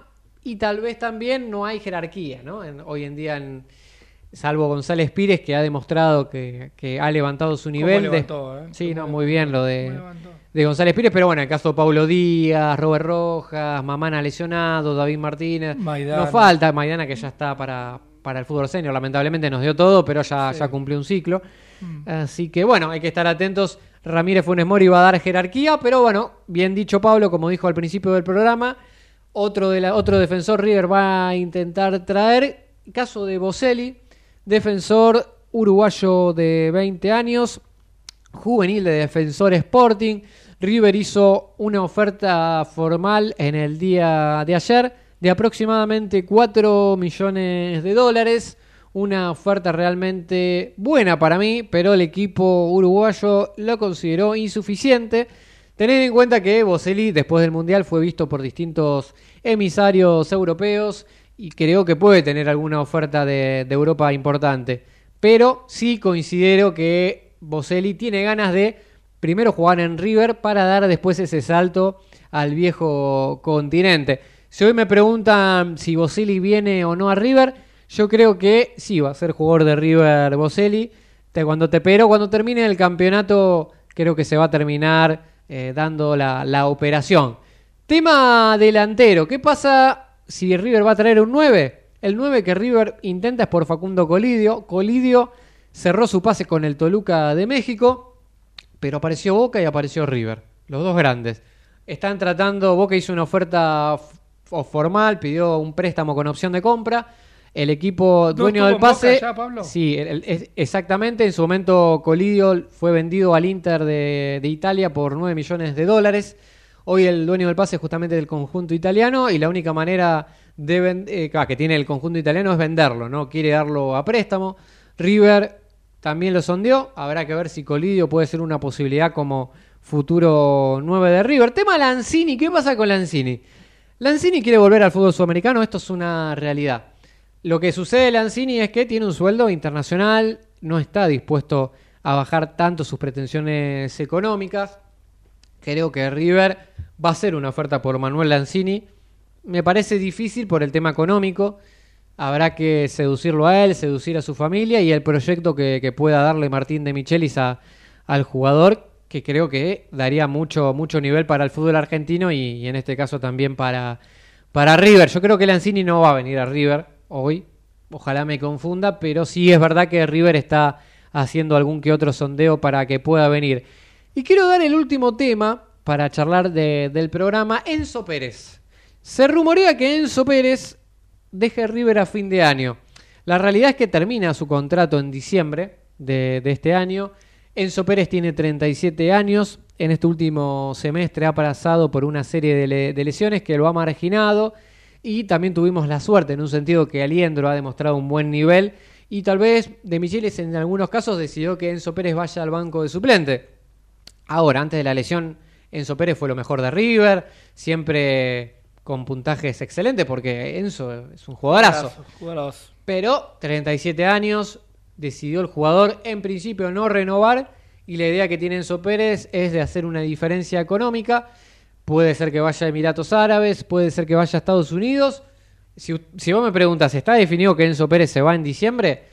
Speaker 2: y tal vez también no hay jerarquía, ¿no? Hoy en día, en- salvo González Pires, que ha demostrado que, que ha levantado su nivel. de-
Speaker 3: levantó, eh?
Speaker 2: Sí, no,
Speaker 3: ¿Cómo
Speaker 2: muy bien lo de, de González Pires, pero bueno, en el caso de Paulo Díaz, Robert Rojas, Mamana lesionado, David Martínez.
Speaker 3: Maidana.
Speaker 2: Nos falta Maidana que ya está para, para el fútbol senior, lamentablemente nos dio todo, pero ya, ya cumplió un ciclo. Así que bueno, hay que estar atentos Ramírez Funes Mori va a dar jerarquía, pero bueno, bien dicho Pablo, como dijo al principio del programa, otro, de la, otro defensor River va a intentar traer, caso de Boselli, defensor uruguayo de 20 años, juvenil de defensor Sporting. River hizo una oferta formal en el día de ayer de aproximadamente 4 millones de dólares. Una oferta realmente buena para mí, pero el equipo uruguayo lo consideró insuficiente. Tened en cuenta que Boselli después del Mundial fue visto por distintos emisarios europeos y creo que puede tener alguna oferta de, de Europa importante. Pero sí considero que Boselli tiene ganas de primero jugar en River para dar después ese salto al viejo continente. Si hoy me preguntan si Boselli viene o no a River, yo creo que sí va a ser jugador de River Boselli. Cuando te, pero cuando termine el campeonato, creo que se va a terminar eh, dando la, la operación. Tema delantero. ¿Qué pasa si River va a traer un 9? El 9 que River intenta es por Facundo Colidio. Colidio cerró su pase con el Toluca de México, pero apareció Boca y apareció River. Los dos grandes. Están tratando, Boca hizo una oferta formal, pidió un préstamo con opción de compra. El equipo
Speaker 3: ¿No
Speaker 2: dueño del pase.
Speaker 3: ya, Pablo?
Speaker 2: Sí, el- el- es- exactamente. En su momento Colidio fue vendido al Inter de, de Italia por 9 millones de dólares. Hoy el dueño del pase es justamente del conjunto italiano y la única manera de eh, ah, que tiene el conjunto italiano es venderlo, no quiere darlo a préstamo. River también lo sondeó, habrá que ver si Colidio puede ser una posibilidad como futuro 9 de River. Tema Lanzini, ¿qué pasa con Lanzini? Lanzini quiere volver al fútbol sudamericano, esto es una realidad. Lo que sucede de Lanzini es que tiene un sueldo internacional, no está dispuesto a bajar tanto sus pretensiones económicas. Creo que River va a hacer una oferta por Manuel Lanzini. Me parece difícil por el tema económico. Habrá que seducirlo a él, seducir a su familia y el proyecto que, que pueda darle Martín de Michelis a- al jugador, que creo que daría mucho, mucho nivel para el fútbol argentino y, y en este caso también para, para River. Yo creo que Lanzini no va a venir a River hoy. Ojalá me confunda, pero sí es verdad que River está haciendo algún que otro sondeo para que pueda venir. Y quiero dar el último tema para charlar de- del programa, Enzo Pérez. Se rumorea que Enzo Pérez deje River a fin de año. La realidad es que termina su contrato en diciembre de, este año. Enzo Pérez tiene 37 años. En este último semestre ha pasado por una serie de lesiones que lo ha marginado. Y también tuvimos la suerte, en un sentido que Aliendro ha demostrado un buen nivel. Y tal vez De Michelis en algunos casos decidió que Enzo Pérez vaya al banco de suplente. Ahora, antes de la lesión, Enzo Pérez fue lo mejor de River, siempre con puntajes excelentes, porque Enzo es un jugadorazo.
Speaker 3: Jugadorazo, jugadorazo.
Speaker 2: Pero 37 años, decidió el jugador en principio no renovar y la idea que tiene Enzo Pérez es de hacer una diferencia económica. Puede ser que vaya a Emiratos Árabes, puede ser que vaya a Estados Unidos. Si, si vos me preguntas, ¿está definido que Enzo Pérez se va en diciembre?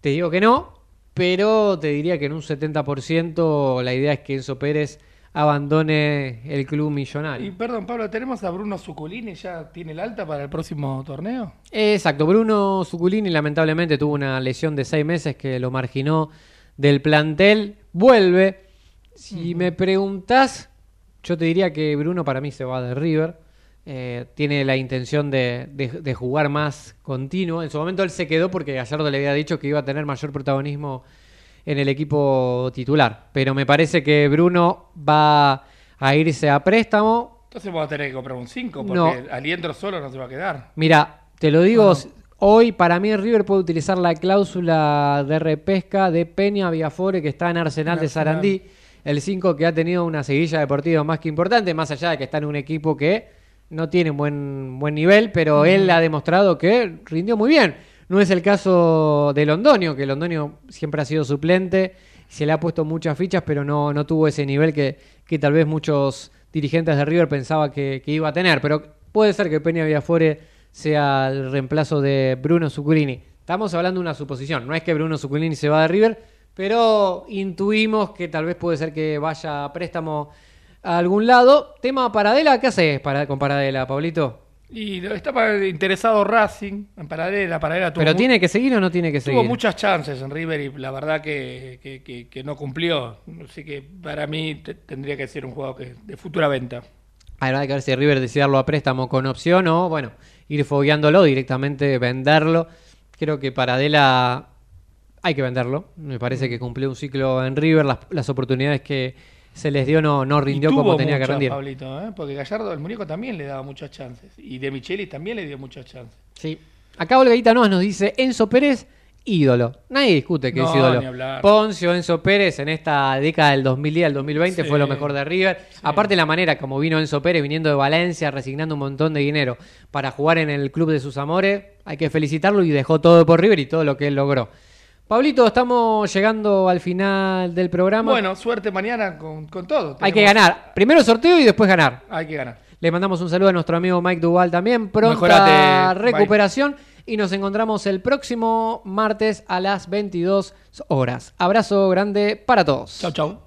Speaker 2: Te digo que no, pero te diría que en un 70% la idea es que Enzo Pérez abandone el club
Speaker 3: Y
Speaker 2: millonario.
Speaker 3: perdón, Pablo, ¿tenemos a Bruno Zuculini? ¿Ya tiene el alta para el próximo torneo?
Speaker 2: Exacto, Bruno Zuculini lamentablemente tuvo una lesión de seis meses que lo marginó del plantel. Vuelve. Si me preguntás, yo te diría que Bruno para mí se va de River. Eh, tiene la intención de, de- de jugar más continuo. En su momento él se quedó porque Gallardo le había dicho que iba a tener mayor protagonismo en el equipo titular. Pero me parece que Bruno va a irse a préstamo.
Speaker 3: Entonces vamos a tener que comprar un 5 porque
Speaker 2: No.
Speaker 3: Aliendro solo no se va a quedar.
Speaker 2: Mira, te lo digo, hoy para mí River puede utilizar la cláusula de repesca de Peña Viafore que está en Arsenal
Speaker 3: En
Speaker 2: de. Sarandí, el 5 que ha tenido una seguilla deportiva más que importante, más allá de que está en un equipo que no tiene buen, buen nivel, pero él ha demostrado que rindió muy bien. No es el caso de Londonio, que Londonio siempre ha sido suplente, se le ha puesto muchas fichas, pero no, no tuvo ese nivel que, que tal vez muchos dirigentes de River pensaban que, iba a tener. Pero puede ser que Peña Villafore sea el reemplazo de Bruno Zuculini. Estamos hablando de una suposición, no es que Bruno Zuculini se va de River, pero intuimos que tal vez puede ser que vaya a préstamo a algún lado. Tema Paradela, ¿qué haces para, con Paradela, Pablito?
Speaker 3: Y estaba interesado Racing en Paradela. Paradela tuvo
Speaker 2: ¿Pero tiene que seguir o no tiene que seguir?
Speaker 3: Tuvo muchas chances en River y la verdad que, que- que- que no cumplió. Así que para mí te- tendría que ser un juego que, de futura venta.
Speaker 2: Habrá que ver si River decide darlo a préstamo con opción o, bueno, ir fogueándolo directamente, venderlo. Creo que para Adela hay que venderlo. Me parece que cumplió un ciclo en River. Las, las oportunidades que se les dio no, no rindió como tenía que rendir.
Speaker 3: Pablito, ¿eh? porque Gallardo, el muñeco también le daba muchas chances. Y De Michelis también le dio muchas chances.
Speaker 2: Sí. Acá Olgaita Noas nos dice Enzo Pérez, ídolo. Nadie discute que
Speaker 3: No,
Speaker 2: es ídolo.
Speaker 3: ni hablar.
Speaker 2: Poncio, Enzo Pérez en esta década del 2010 al 2020
Speaker 3: Sí.
Speaker 2: fue lo mejor de River. Aparte la manera como vino Enzo Pérez viniendo de Valencia, resignando un montón de dinero para jugar en el club de sus amores, hay que felicitarlo y dejó todo por River y todo lo que él logró. Pablito, estamos llegando al final del programa.
Speaker 3: Bueno, suerte mañana con, con todo.
Speaker 2: hay que ganar. Primero sorteo y después ganar.
Speaker 3: Hay que ganar.
Speaker 2: Le mandamos un saludo a nuestro amigo Mike Duval también. Pronta
Speaker 3: Mejorate,
Speaker 2: recuperación. Y nos encontramos el próximo martes a las 22 horas. Abrazo grande para todos.
Speaker 3: Chau, chau.